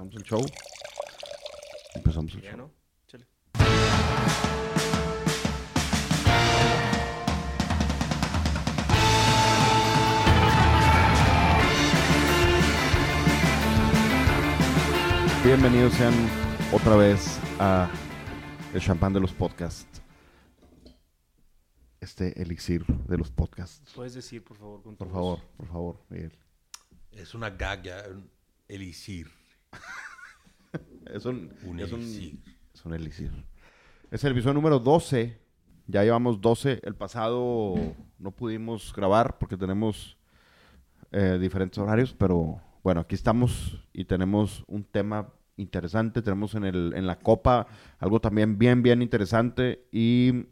Empezamos el show. Empezamos el Ya, show. ¿no? Chale. Bienvenidos sean otra vez a el champán de los podcasts. Este elixir de los podcasts. ¿Puedes decir, por favor, con tu Por voz? favor, por favor, Miguel. Es una gag ya, un elixir. Es un, Un es un- es un elixir. Es el episodio número 12. Ya llevamos 12. El pasado no pudimos grabar porque tenemos eh, diferentes horarios, pero bueno, aquí estamos y tenemos un tema interesante. Tenemos en, el, en la copa algo también bien, bien interesante y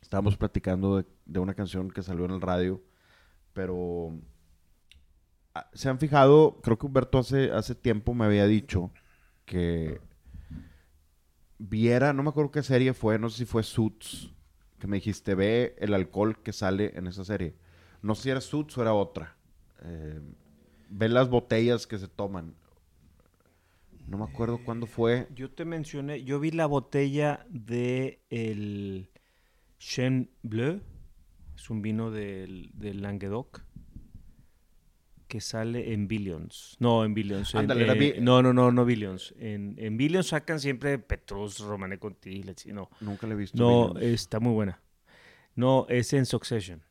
estábamos platicando de, de una canción que salió en el radio, pero se han fijado, creo que Humberto hace, hace tiempo me había dicho que viera, no me acuerdo qué serie fue, no sé si fue Suits, que me dijiste, ve el alcohol que sale en esa serie. No sé si era Suits o era otra. Eh, ve las botellas que se toman. No me acuerdo cuándo fue. Yo te mencioné, yo vi la botella de el Chen Bleu, es un vino del, del Languedoc, que sale en Billions. No, en Billions. en- Ándale, era eh, no, no, no, no Billions. En, en Billions sacan siempre Petrus, Romane Conti, no. Nunca le he visto. No, Billions. está muy buena. No, es en Succession.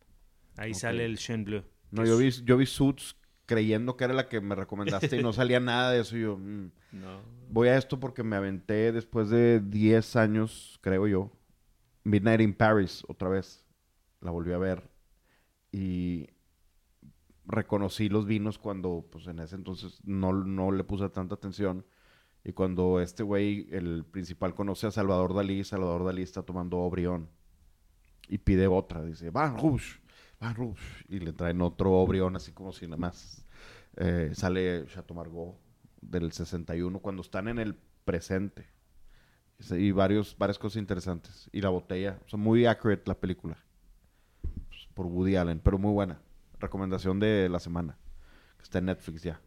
Ahí sale el Chen Bleu. No, yo vi, yo vi Suits creyendo que era la que me recomendaste y no salía nada de eso. y yo, mm. No. Voy a esto porque me aventé después de 10 años, creo yo. Midnight in Paris, otra vez. La volví a ver. Y reconocí los vinos cuando, pues en ese entonces no, no le puse tanta atención. Y cuando este güey, el principal, conoce a Salvador Dalí, Salvador Dalí está tomando Obrión. Y pide otra. Dice, Van Rouge, Van Rouge. Y le traen otro Obrión, así como si nada más. eh, sale Chateau Margaux del 61 cuando están en el presente. Y varios, varias cosas interesantes. Y la botella, o sea, muy accurate la película. Pues, por Woody Allen, pero muy buena. Recomendación de la semana. Que está en Netflix ya.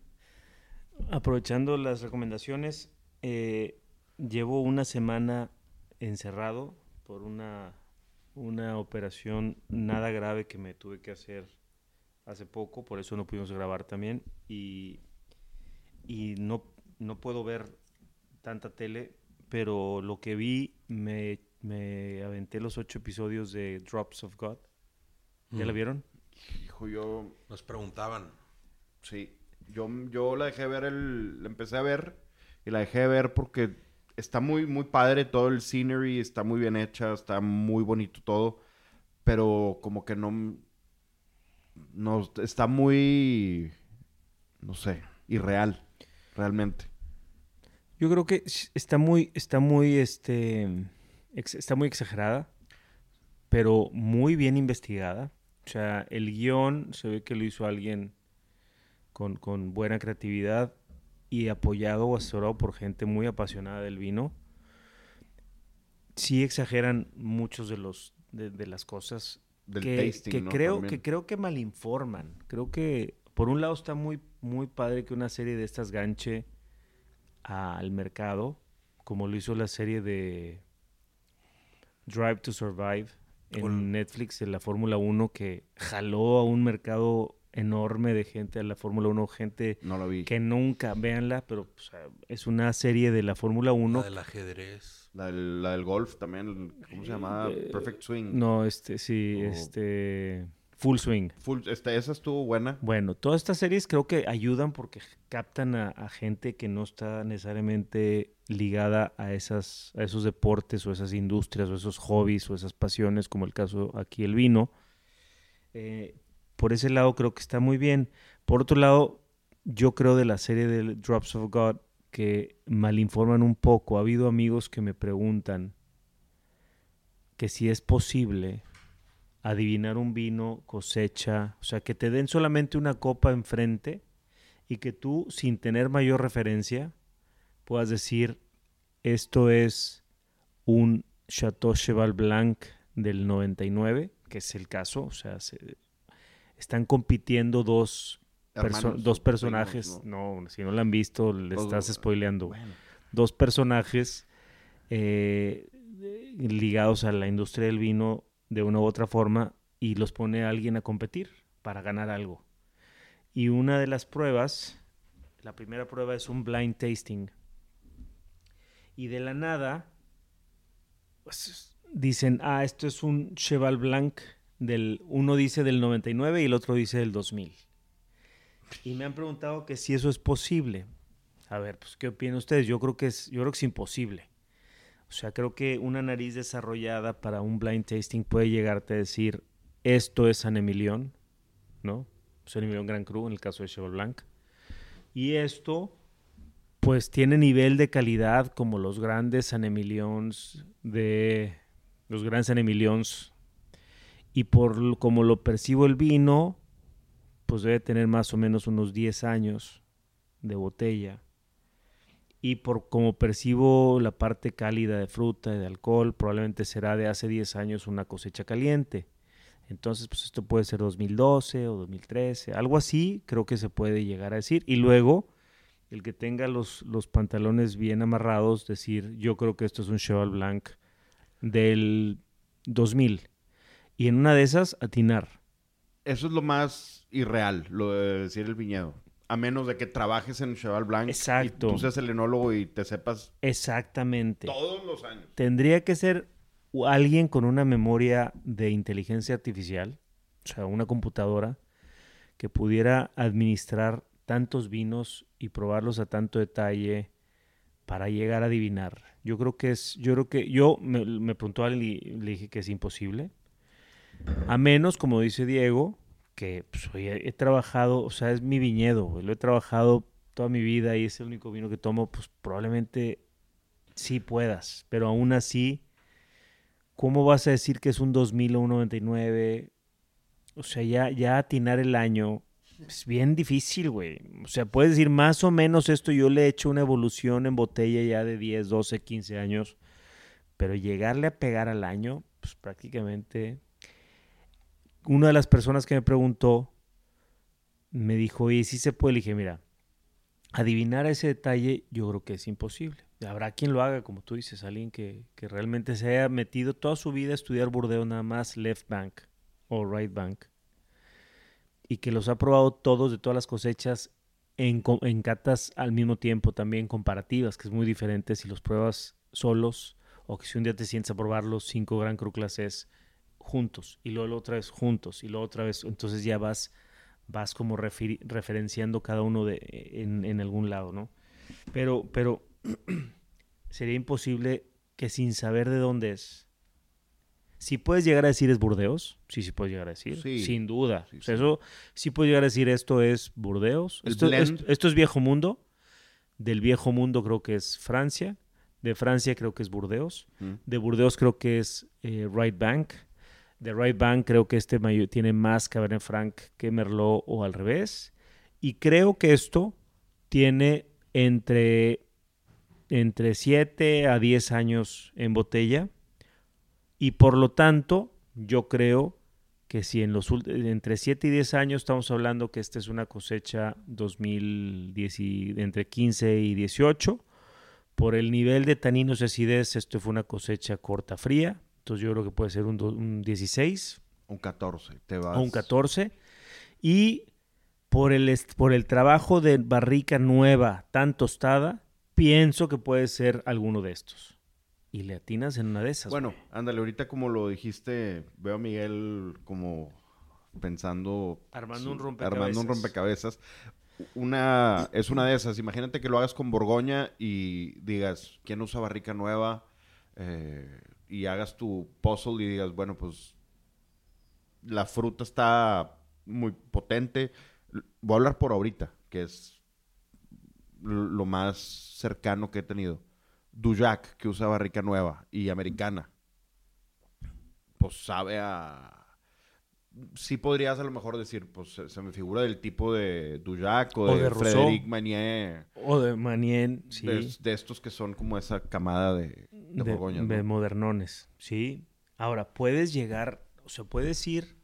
Aprovechando las recomendaciones, eh, llevo una semana encerrado por una, una operación nada grave que me tuve que hacer hace poco, por eso no pudimos grabar también. Y, y no, no puedo ver tanta tele, pero lo que vi me, me aventé los ocho episodios de Drops of God. ¿Ya la Mm. vieron? Hijo, yo. Nos preguntaban. Sí. Yo, yo la dejé ver el. La empecé a ver. Y la dejé de ver porque está muy, muy padre todo el scenery. Está muy bien hecha. Está muy bonito todo. Pero como que no. No. Está muy. No sé. Irreal. Realmente. Yo creo que está muy, está muy, este, está muy exagerada, pero muy bien investigada. O sea, el guion se ve que lo hizo alguien con, con buena creatividad y apoyado o asesorado por gente muy apasionada del vino. Sí exageran muchos de los de, de las cosas Del que, tasting, que ¿no? creo También. que creo que malinforman. Creo que por un lado está muy muy padre que una serie de estas ganche al mercado, como lo hizo la serie de Drive to Survive en Con- Netflix de la Fórmula 1 que jaló a un mercado enorme de gente a la Fórmula 1, gente No lo vi. que nunca véanla, pero o sea, es una serie de la Fórmula 1. La del ajedrez. La del, la del golf también. ¿Cómo se llama? Eh, Perfect Swing. No, este sí, este Full Swing. Full, esta, esa estuvo buena. Bueno, todas estas series creo que ayudan porque captan a, a gente que no está necesariamente ligada a, esas, a esos deportes o esas industrias o esos hobbies o esas pasiones, como el caso aquí el vino. Eh, por ese lado creo que está muy bien. Por otro lado, yo creo de la serie de Drops of God que malinforman un poco. Ha habido amigos que me preguntan que si es posible adivinar un vino, cosecha, o sea, que te den solamente una copa enfrente y que tú, sin tener mayor referencia, puedas decir, esto es un Chateau Cheval Blanc del 99, que es el caso, o sea, se- están compitiendo dos perso- dos primos, personajes. ¿no? no. si no la han visto, le estás spoileando. Bueno. Dos personajes eh, ligados a la industria del vino de una u otra forma y los pone a alguien a competir para ganar algo. Y una de las pruebas, la primera prueba es un blind tasting. Y de la nada, pues, dicen, ah, esto es un Cheval Blanc del, uno dice del 99 y el otro dice del 2000. Y me han preguntado que si eso es posible. A ver, pues, ¿qué opinan ustedes? Yo creo que es, yo creo que es imposible. O sea, creo que una nariz desarrollada para un blind tasting puede llegarte a decir, esto es San Emilion, ¿no? San Emilion Grand Cru en el caso de Cheval Blanc. Y esto, pues tiene nivel de calidad como los grandes San Emilions de los grandes San Emilions. Y por como lo percibo el vino, pues debe tener más o menos unos 10 años de botella. Y por como percibo la parte cálida de fruta y de alcohol, probablemente será de hace 10 años una cosecha caliente. Entonces, pues esto puede ser 2012 o 2013, algo así creo que se puede llegar a decir. Y luego, el que tenga los, los pantalones bien amarrados, decir, yo creo que esto es un Cheval Blanc del 2000. Y en una de esas, atinar. Eso es lo más irreal, lo de decir el viñedo. A menos de que trabajes en Cheval Blanc Exacto. y tú seas el enólogo y te sepas Exactamente. todos los años. Tendría que ser alguien con una memoria de inteligencia artificial, o sea, una computadora que pudiera administrar tantos vinos y probarlos a tanto detalle para llegar a adivinar. Yo creo que es, yo creo que yo me, me preguntó a alguien y le dije que es imposible. A menos, como dice Diego, que pues, he trabajado, o sea, es mi viñedo, güey, lo he trabajado toda mi vida y es el único vino que tomo, pues probablemente sí puedas, pero aún así, ¿cómo vas a decir que es un 2000 o un 99? O sea, ya, ya atinar el año es bien difícil, güey. O sea, puedes decir más o menos esto, yo le he hecho una evolución en botella ya de 10, 12, 15 años, pero llegarle a pegar al año, pues prácticamente... Una de las personas que me preguntó me dijo, y si se puede, le dije, mira, adivinar ese detalle yo creo que es imposible. Habrá quien lo haga, como tú dices, alguien que, que realmente se haya metido toda su vida a estudiar burdeo nada más left bank o right bank y que los ha probado todos de todas las cosechas en, en catas al mismo tiempo también comparativas, que es muy diferente si los pruebas solos o que si un día te sientes a probar los cinco Gran Cru Clases juntos y luego la otra vez juntos y luego otra vez, entonces ya vas vas como referenciando cada uno de, en, en algún lado, ¿no? Pero, pero sería imposible que sin saber de dónde es. Si puedes llegar a decir es Burdeos, sí, sí puedes llegar a decir, Sí. sin duda. Sí, O sea, eso sí puedes llegar a decir esto es Burdeos. Esto- esto es viejo mundo. Del viejo mundo creo que es Francia. De Francia creo que es Burdeos. Mm. De Burdeos creo que es eh, Right Bank. De Right Bank creo que este tiene más Cabernet Franc que Merlot o al revés. Y creo que esto tiene entre, entre 7 a 10 años en botella. Y por lo tanto, yo creo que si en los entre 7 y 10 años estamos hablando que esta es una cosecha 2010 y- entre 15 y 18, por el nivel de taninos y acidez, esto fue una cosecha corta fría. Entonces yo creo que puede ser un, do- un 16 Un 14. Te vas. o un 14. Y por el, por el trabajo de barrica nueva, tan tostada, pienso que puede ser alguno de estos. Y le atinas en una de esas. Bueno, ándale, ahorita como lo dijiste, veo a Miguel como pensando... Armando un rompecabezas. Armando un rompecabezas. Una, es una de esas. Imagínate que lo hagas con Borgoña y digas, ¿quién usa barrica nueva? Eh, y hagas tu puzzle y digas, bueno, pues la fruta está muy potente. Voy a hablar por ahorita, que es lo más cercano que he tenido. Dujac, que usa barrica nueva y americana. Pues sabe a... Sí podrías a lo mejor decir, pues se, se me figura del tipo de Dujac o, O de. Frederic Manier. O de Manien, sí. De, de estos que son como esa camada de, de, de, ¿no? modernones, sí. Ahora, puedes llegar, o sea, puedes ir,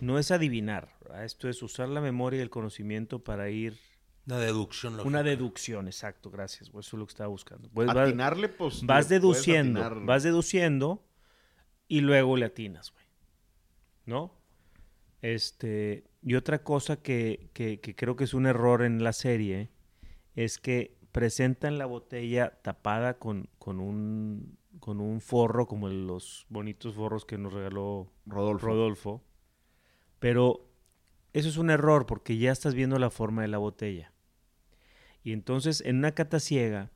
no es adivinar, Esto es usar la memoria y el conocimiento para ir... Una deducción lógica. Una deducción, exacto, gracias. güey, Eso es lo que estaba buscando. Pues va- Atinarle, pues. vas puedes deduciendo, vas deduciendo y luego le atinas, güey. ¿No? Este, y otra cosa que, que- que creo que es un error en la serie es que presentan la botella tapada con, con un con un forro como los bonitos forros que nos regaló Rodolfo. Rodolfo. Pero eso es un error porque ya estás viendo la forma de la botella. Y entonces en una cata ciega,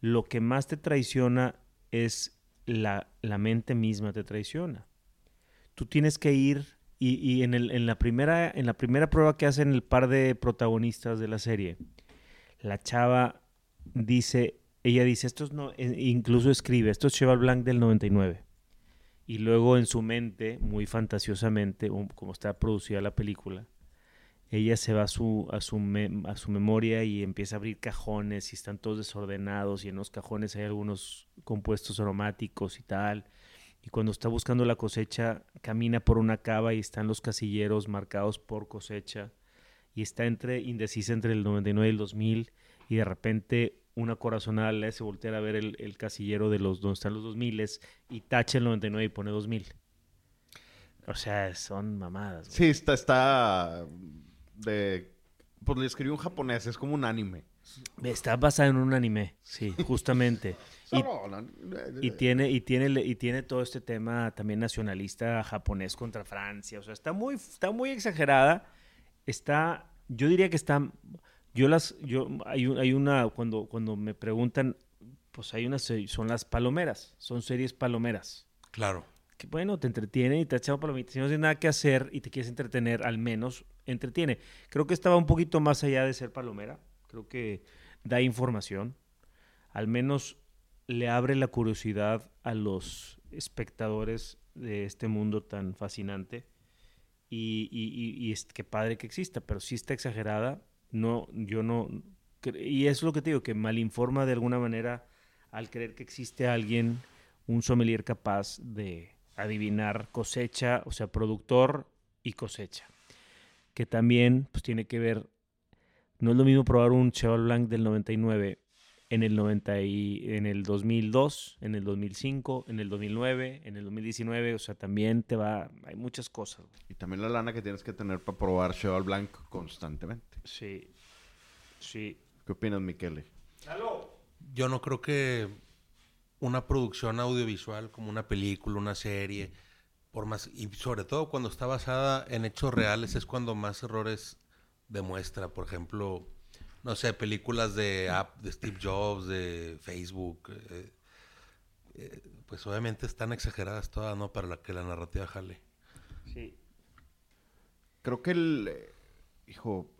lo que más te traiciona es la, la mente misma te traiciona. Tú tienes que ir y, y en, el- en la primera, en la primera prueba que hacen el par de protagonistas de la serie, la chava dice, ella dice, esto es no, e- incluso escribe, esto es Cheval Blanc del 99. Y luego en su mente, muy fantasiosamente, como está producida la película, ella se va a su, a, su me- a su memoria y empieza a abrir cajones y están todos desordenados y en los cajones hay algunos compuestos aromáticos y tal. Y cuando está buscando la cosecha, camina por una cava y están los casilleros marcados por cosecha. Y está entre, indecisa entre el 99 y el 2000. Y de repente una corazonada le hace voltear a ver el, casillero de los donde están los 2000 y tacha el 99 y pone 2000. O sea, son mamadas. Sí, está, está de... Pues le escribió un japonés, es como un anime. Está basada en un anime, sí, justamente. y, y tiene, y, tiene, y tiene todo este tema también nacionalista japonés contra Francia. O sea, está muy, está muy exagerada. Está, yo diría que está, yo las, yo, hay, hay una, cuando, cuando me preguntan, pues hay unas, son las palomeras, son series palomeras. Claro. Que bueno, te entretiene y te echan palomitas. Si no tienes nada que hacer y te quieres entretener, al menos entretiene. Creo que estaba un poquito más allá de ser palomera. Creo que da información. Al menos le abre la curiosidad a los espectadores de este mundo tan fascinante. Y, es que padre que exista, pero sí está exagerada. No, yo no. Y es lo que te digo, que malinforma de alguna manera al creer que existe alguien, un sommelier capaz de adivinar cosecha, o sea, productor y cosecha. Que también pues, tiene que ver, no es lo mismo probar un Cheval Blanc del 99 en el 90 y, en el 2002, en el 2005, en el 2009, en el 2019, o sea, también te va, hay muchas cosas. Y también la lana que tienes que tener para probar Cheval Blanc constantemente. Sí, sí. ¿Qué opinas, Miquele? Yo no creo que una producción audiovisual como una película, una serie, por más y sobre todo cuando está basada en hechos reales es cuando más errores demuestra. Por ejemplo, no sé, películas de app de Steve Jobs, de Facebook, eh, eh, pues obviamente están exageradas todas, ¿no? Para la que la narrativa jale. Sí. Creo que el... eh, Hijo,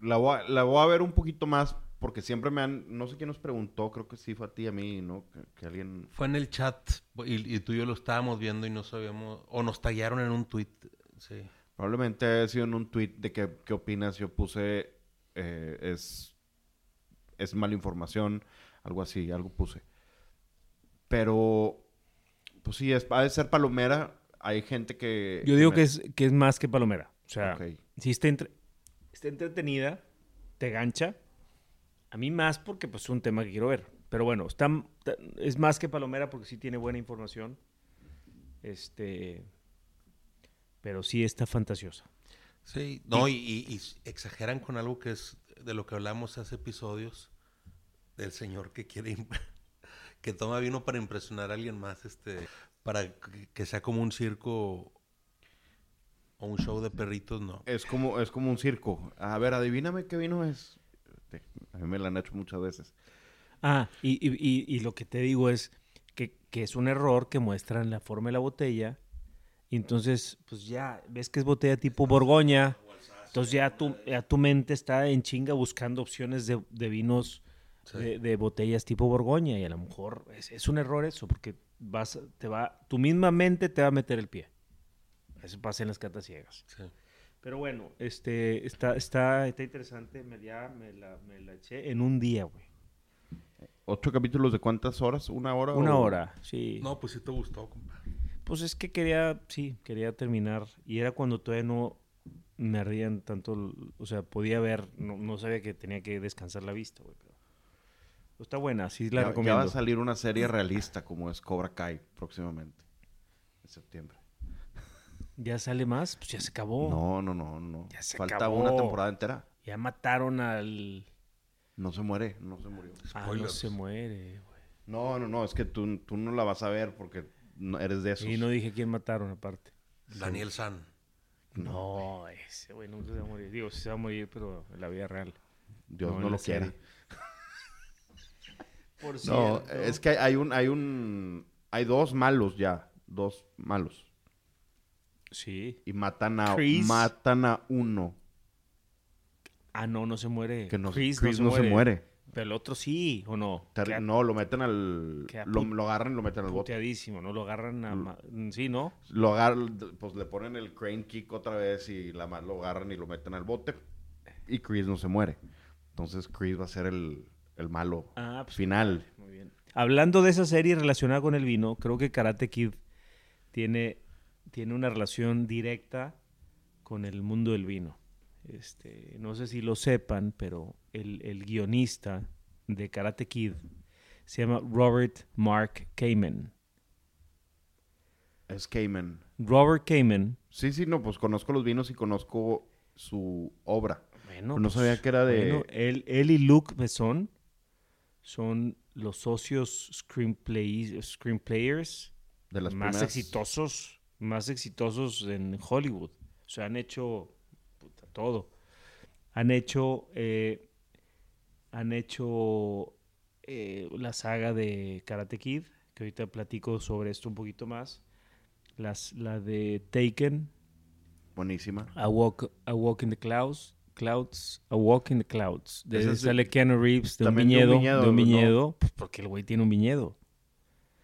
la voy, a, la voy a ver un poquito más porque siempre me han... No sé quién nos preguntó, creo que sí fue a ti y a mí, ¿no? Que, que alguien... Fue en el chat y, y tú y yo lo estábamos viendo y no sabíamos, o nos tallaron en un tweet, sí. Probablemente haya sido en un tweet de que, qué opinas. Yo puse... eh, es... Es mala información. Algo así, algo puse. Pero... Pues sí, es, ha de ser palomera. Hay gente que... Yo digo que es, que es más que palomera. O sea, si está, entre- está entretenida, te gancha. A mí más porque pues, es un tema que quiero ver. Pero bueno, está, es más que palomera porque sí tiene buena información. Este, pero sí está fantasiosa. Sí, no, y, y- y s- exageran con algo que es de lo que hablamos hace episodios, del señor que quiere, que toma vino para impresionar a alguien más, este, para que- sea como un circo o un show de perritos, no. Es como, es como un circo. A ver, adivíname qué vino es. A mí me lo han hecho muchas veces. Ah, y, y- y- y lo que te digo es que, que es un error que muestran la forma de la botella. Y entonces, pues ya ves que es botella tipo Borgoña. Entonces ya tu, ya tu mente está en chinga buscando opciones de, de vinos, Sí. de, de botellas tipo Borgoña. Y a lo mejor es, es un error eso, porque vas, te va, tu misma mente te va a meter el pie. Eso pasa en las catas ciegas. Sí. Pero bueno, este, está, está, está interesante. Me, ya me la, me la eché en un día, güey. ¿Ocho capítulos de cuántas horas? ¿Una hora? Una o- hora, sí. No, pues sí te gustó, compa. Pues es que quería, sí, quería terminar. Y era cuando todavía no, me ardían tanto, o sea, podía ver, no, no sabía que tenía que descansar la vista, güey. Pero está buena, sí la Ya, ya recomiendo. va a salir una serie realista como es Cobra Kai próximamente. En septiembre. ¿Ya sale más? Pues ya se acabó. No, no, no, no. Ya se Falta acabó. una temporada entera. Ya mataron al... No se muere, no se murió. Ah, no se muere, güey. No, no, no, es que tú, tú no la vas a ver porque no eres de esos. Y no dije quién mataron aparte. Daniel San. No, ese güey nunca se va a morir. Digo, sí se va a morir, pero en la vida real. Dios no lo quiere. Por No, es que hay un, hay un, hay dos malos ya, dos malos. Sí. Y matan a, Chris. matan a uno. Ah, no, no se muere. Que no, Chris, Chris no, se, muere. muere. Pero el otro sí, ¿o no? Queda no, lo meten al, lo, agarran y lo meten al bote. puteadísimo, ¿no? Lo agarran a... ma- Sí, ¿no? Lo agarran, pues le ponen el crane kick otra vez y la, lo agarran y lo meten al bote. Y Chris no se muere. Entonces Chris va a ser el, el malo Ah, pues final. Muy bien. Hablando de esa serie relacionada con el vino, creo que Karate Kid tiene, tiene una relación directa con el mundo del vino. Este, no sé si lo sepan, pero el, el guionista de Karate Kid se llama Robert Mark Kamen. Es Cayman. Robert Kamen. Sí, sí, no, pues conozco los vinos y conozco su obra. Bueno, No sabía que era de- bueno, él, él y Luke Besson son los socios screenplay, screenplayers De las más primeras- exitosos, más exitosos en Hollywood. O sea, han hecho todo. Han hecho, eh, han hecho eh, la saga de Karate Kid, que ahorita platico sobre esto un poquito más. Las, la de Taken, Buenísima. A Walk, A Walk in the Clouds, Clouds, A Walk in the Clouds. De es sale Keanu Reeves de un también de un viñedo, de un viñedo, pues porque el güey tiene un viñedo.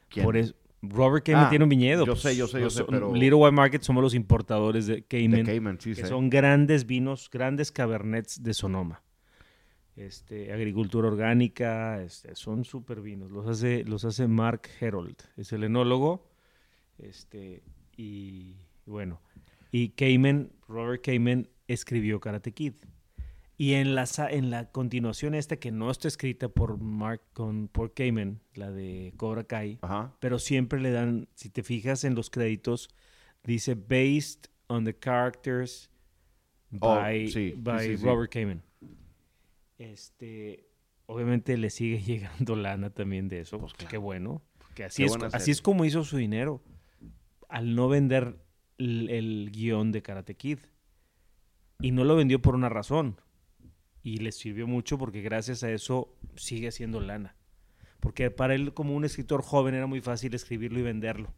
¿Quién? Por eso, Robert Cayman Ah, tiene un viñedo. yo pues, sé, yo sé, yo sé, pero- Little White Market somos los importadores de De Cayman, Cayman, sí, que son grandes vinos, grandes cabernets de Sonoma. Este, agricultura orgánica, este, son súper vinos. Los hace, los hace Mark Herold, es el enólogo. Este, y bueno, y Cayman, Robert Cayman escribió Karate Kid. Y en la, en la continuación esta que no está escrita por Mark con, por Cayman, la de Cobra Kai, Ajá. pero siempre le dan, si te fijas en los créditos, dice based on the characters Oh, by, sí, by sí, sí. Robert Kamen. Este, obviamente le sigue llegando lana también de eso, Pues claro. qué bueno, porque así Qué es, así es como hizo su dinero al no vender el, el guion de Karate Kid. Y no lo vendió por una razón. Y le sirvió mucho porque gracias a eso sigue haciendo lana. Porque para él, como un escritor joven, era muy fácil escribirlo y venderlo.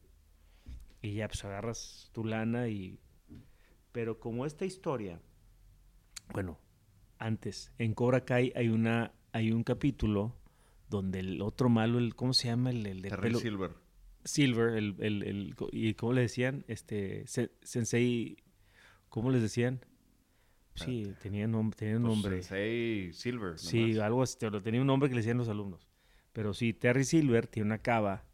Y ya, pues agarras tu lana y... Pero como esta historia, bueno, antes, en Cobra Kai hay una hay un capítulo donde el otro malo, el, ¿cómo se llama? El, el de pelo- Silver. Silver, el, el, el- ¿y cómo le decían? Este, se- Sensei, ¿cómo les decían? Sí, tenía, nom- tenía un Pues, nombre. Sensei Silver. Sí, nomás. algo así, tenía un nombre que le decían los alumnos. Pero sí, Terry Silver tiene una cava,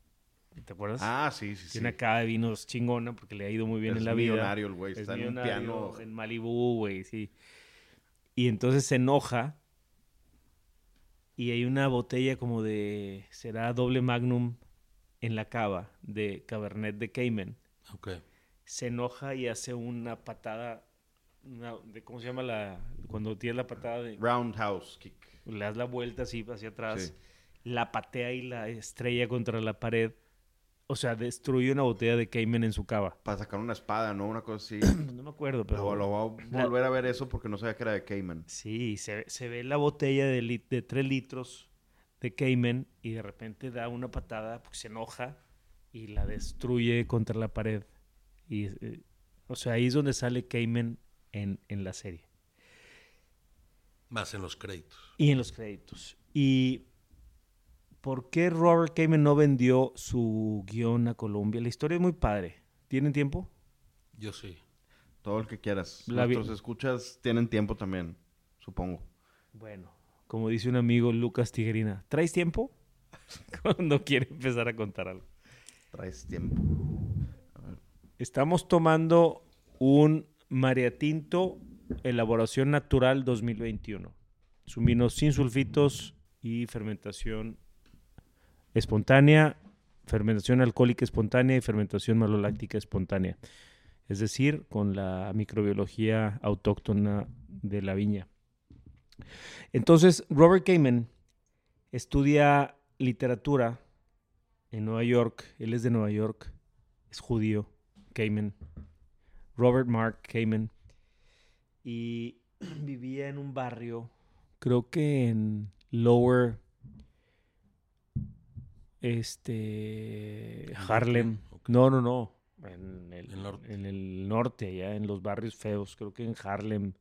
¿te acuerdas? Ah, sí, sí, sí. tiene una cava de vinos chingona porque le ha ido muy bien Es en la vida. millonario el güey. Es Está en un piano. en Malibú, güey, sí. Y entonces se enoja y hay una botella como de, será doble magnum en la cava de Cabernet de Cayman. Ok. Se enoja y hace una patada, una- de, ¿cómo se llama la, cuando tienes la patada de, Roundhouse kick. le das la vuelta así hacia atrás, Sí. la patea y la estrella contra la pared. O sea, destruye una botella de Cayman en su cava. Para sacar una espada, ¿no? Una cosa así. No me acuerdo, pero... Pero lo voy a volver a ver eso porque no sabía que era de Cayman. Sí, se, se ve la botella de, lit- de 3 litros de Cayman y de repente da una patada, porque se enoja y la destruye contra la pared. Y, eh, o sea, ahí es donde sale Cayman en, en la serie. Más en los créditos. Y en los créditos. ¿Y por qué Robert Cayman no vendió su guion a Colombia? La historia es muy padre. ¿Tienen tiempo? Yo sí. Todo el que quieras. La Nuestros escuchas tienen tiempo también, supongo. Bueno, como dice un amigo Lucas Tijerina, ¿traes tiempo? Cuando quiere empezar a contar algo. Traes tiempo. Estamos tomando un mariatinto elaboración natural 2021. Es sin sulfitos y fermentación espontánea, fermentación alcohólica espontánea y fermentación maloláctica espontánea. Es decir, con la microbiología autóctona de la viña. Entonces, Robert Kamen estudia literatura en Nueva York. Él es de Nueva York, es judío, Kamen. Robert Mark Kamen. Y vivía en un barrio, creo que en Lower este Harlem. No, no, no. En el, El norte. en el norte, allá en los barrios feos, creo que en Harlem.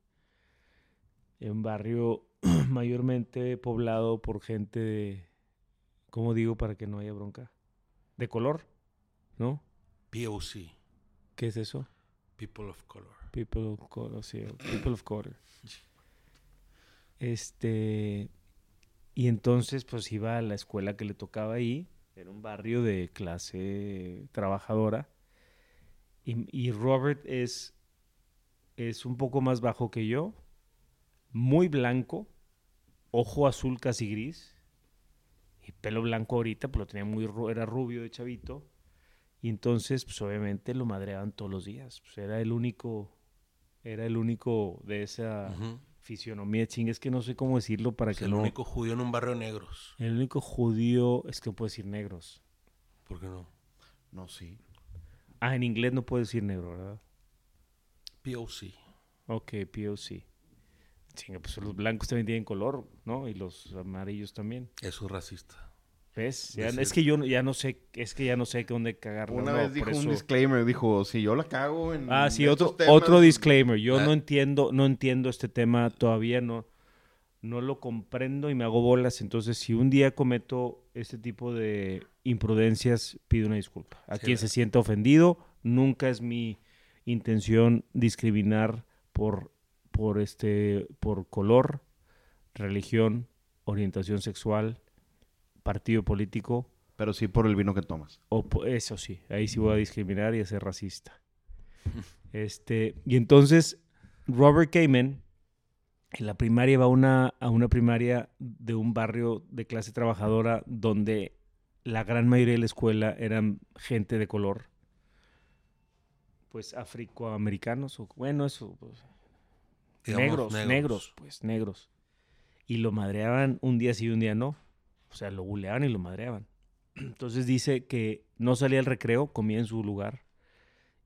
En un barrio mayormente poblado por gente de, ¿cómo digo para que no haya bronca? De color, ¿no? POC, ¿Qué es eso? People of Color. People of color, sí, people of color. Este, y entonces pues iba a la escuela que le tocaba ahí, era un barrio de clase trabajadora. Y, y Robert es, es un poco más bajo que yo, muy blanco, ojo azul casi gris, y pelo blanco ahorita, pues lo tenía muy, era rubio de chavito. Y entonces, pues obviamente lo madreaban todos los días. Pues era el único, era el único de esa fisionomía chinga. Es que no sé cómo decirlo para Es que el no. único judío en un barrio de negros. El único judío, es que no puedo decir negros. ¿Por qué no? No, sí. Ah, en inglés no puedo decir negro, ¿verdad? POC. Ok, POC. Chinga, pues los blancos también tienen color, ¿no? Y los amarillos también. Eso es racista. ¿Ves? Ya- es que yo ya no sé, es que ya no sé dónde cagarlo. Una no, vez dijo un disclaimer, dijo, si yo la cago en Ah, sí, otro, temas, otro disclaimer. Yo Ah. no entiendo, no entiendo este tema todavía, no, no lo comprendo y me hago bolas. Entonces, si un día cometo este tipo de imprudencias, pido una disculpa. A Sí, quien se sienta ofendido, nunca es mi intención discriminar por, por este, por color, religión, orientación sexual, partido político. Pero sí por el vino que tomas. O eso sí, ahí sí voy a discriminar y a ser racista. Este, y entonces Robert Kamen en la primaria va a una, a una primaria de un barrio de clase trabajadora donde la gran mayoría de la escuela eran gente de color. Pues afroamericanos, o bueno, eso, pues, Digamos, negros, negros, pues negros. Y lo madreaban un día sí y un día no. O sea, lo buleaban y lo madreaban. Entonces dice que no salía al recreo, comía en su lugar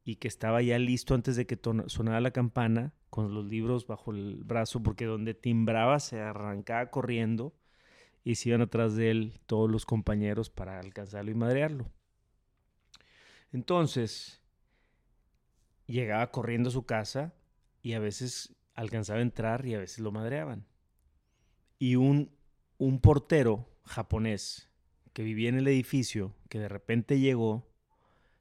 y que estaba ya listo antes de que sonara la campana con los libros bajo el brazo porque donde timbraba se arrancaba corriendo y se iban atrás de él todos los compañeros para alcanzarlo y madrearlo. Entonces, llegaba corriendo a su casa y a veces alcanzaba entrar y a veces lo madreaban. Y un, un portero japonés que vivía en el edificio, que de repente llegó,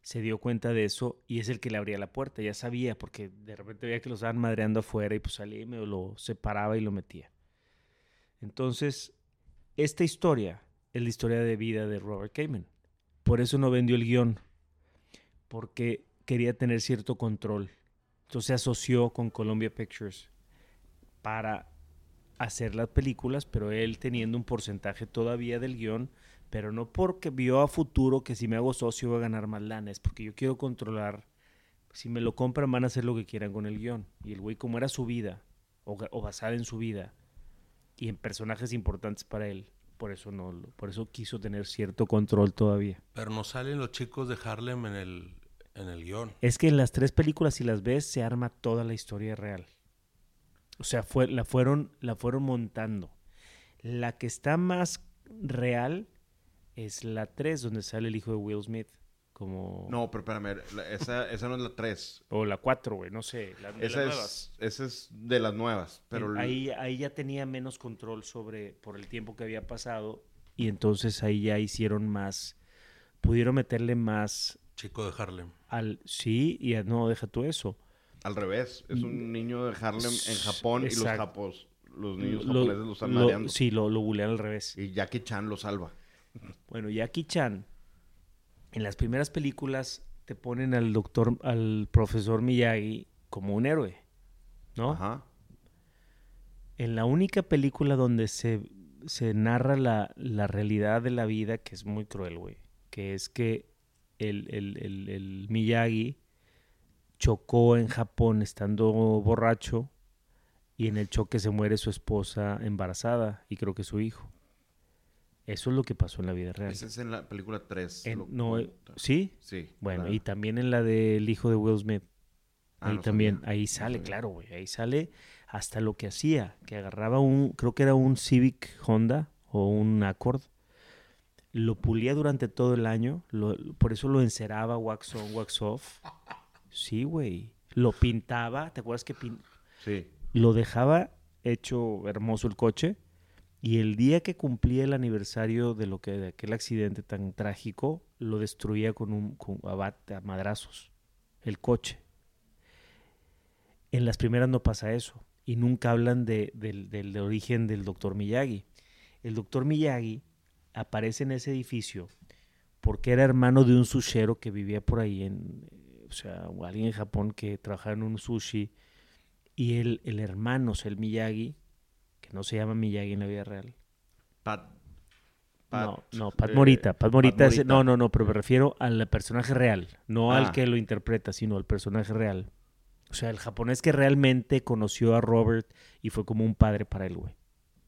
se dio cuenta de eso y es el que le abría la puerta. Ya sabía, porque de repente veía que lo estaban madreando afuera y pues salía y me lo separaba y lo metía. Entonces, esta historia es la historia de vida de Robert Kamen. Por eso no vendió el guion, porque quería tener cierto control. Entonces se asoció con Columbia Pictures para hacer las películas, pero él teniendo un porcentaje todavía del guion, pero no porque vio a futuro que si me hago socio voy a ganar más lana, es porque yo quiero controlar. Si me lo compran van a hacer lo que quieran con el guion. Y el güey, como era su vida, o, o basada en su vida, y en personajes importantes para él, por eso no, por eso quiso tener cierto control todavía. Pero no salen los chicos de Harlem en el, en el guion. Es que en las tres películas, si las ves, se arma toda la historia real. O sea, fue, la, fueron, la fueron montando. La que está más real es la 3, donde sale el hijo de Will Smith. Como... No, pero espérame, la- esa, esa no es la 3. O la 4, güey, no sé. La, de Esa las nuevas. es, esa es de las nuevas. Pero el- ahí, ahí ya tenía menos control sobre por el tiempo que había pasado. Y entonces ahí ya hicieron más. Pudieron meterle más Chico de Harlem. al. Sí, y a- no, deja tú eso. Al revés, es un niño de Harlem en Japón y los japos, los niños Lo- japoneses lo están mareando. Sí, lo, lo bulean al revés. Y Jackie Chan lo salva. Bueno, Jackie Chan, en las primeras películas te ponen al doctor, al profesor Miyagi como un héroe, ¿no? Ajá. en la única película donde se, se narra la, la realidad de la vida, que es muy cruel, güey, que es que el, el, el, el Miyagi chocó en Japón estando borracho y en el choque se muere su esposa embarazada y creo que su hijo. Eso es lo que pasó en la vida real. Ese es en la película 3. En- lo no, eh. ¿Sí? Sí. Bueno, claro. y también en la del hijo de Will Smith. Ah, ahí no también, sabía, ahí sale, claro, güey. Ahí sale hasta lo que hacía, que agarraba un, creo que era un Civic Honda o un Accord, lo pulía durante todo el año, lo- por eso lo enceraba wax on, wax off. Sí, güey. Lo pintaba, ¿te acuerdas que pin- Sí. lo dejaba hecho hermoso el coche? Y el día que cumplía el aniversario de lo que de aquel accidente tan trágico, lo destruía con un con a madrazos el coche. En las primeras no pasa eso y nunca hablan de- del, del origen del doctor Miyagi. El doctor Miyagi aparece en ese edificio porque era hermano de un sushero que vivía por ahí en, o sea, alguien en Japón que trabajaba en un sushi y el, el hermano, o sea, el Miyagi, que no se llama Miyagi en la vida real. Pat. no, no, Pat eh, Morita. Pat Morita, es- Morita. no, no, no, pero me refiero al personaje real, no al Ah. que lo interpreta, sino al personaje real. O sea, el japonés que realmente conoció a Robert y fue como un padre para él, güey.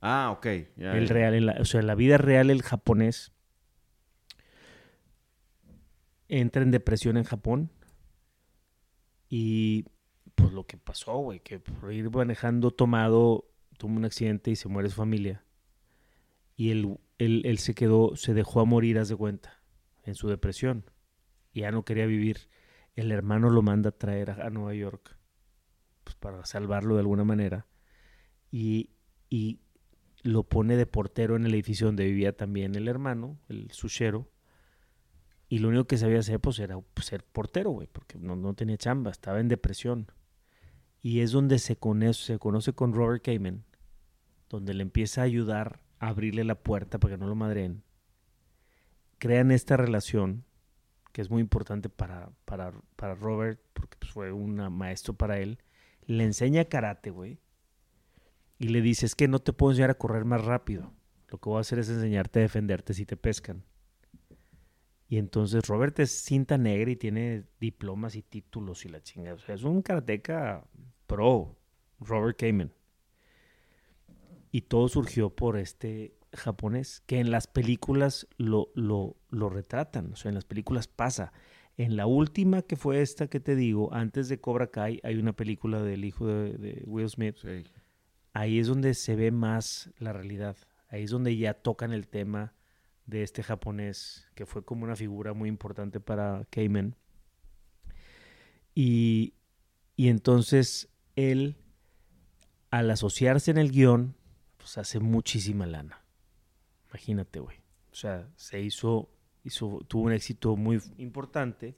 Ah, ok. El real, en la- o sea, en la vida real el japonés entra en depresión en Japón y pues lo que pasó, güey, que por ir manejando tomado tuvo un accidente y se muere su familia y él, él, se quedó, se dejó a morir, haz de cuenta, en su depresión y ya no quería vivir. El hermano lo manda a traer a, a Nueva York pues, para salvarlo de alguna manera y, y lo pone de portero en el edificio donde vivía también el hermano, el sushero. Y lo único que sabía hacer pues era pues, ser portero, güey, porque no, no tenía chamba, estaba en depresión. Y es donde se conoce, se conoce con Robert Kamen, donde le empieza a ayudar a abrirle la puerta para que no lo madreen. Crean esta relación, que es muy importante para, para, para Robert, porque pues, fue un maestro para él. Le enseña karate, güey y le dices que no te puedo enseñar a correr más rápido. Lo que voy a hacer es enseñarte a defenderte si te pescan. Y entonces Robert es cinta negra y tiene diplomas y títulos y la chingada. O sea, es un karateca pro, Robert Kamen. Y todo surgió por este japonés, que en las películas lo, lo, lo retratan. O sea, en las películas pasa. En la última que fue esta que te digo, antes de Cobra Kai, hay una película del hijo de, de Will Smith Sí. ahí es donde se ve más la realidad. Ahí es donde ya tocan el tema de este japonés, que fue como una figura muy importante para Cayman. Y, y entonces él, al asociarse en el guion, pues hace muchísima lana. Imagínate, güey. O sea, se hizo, hizo, tuvo un éxito muy importante.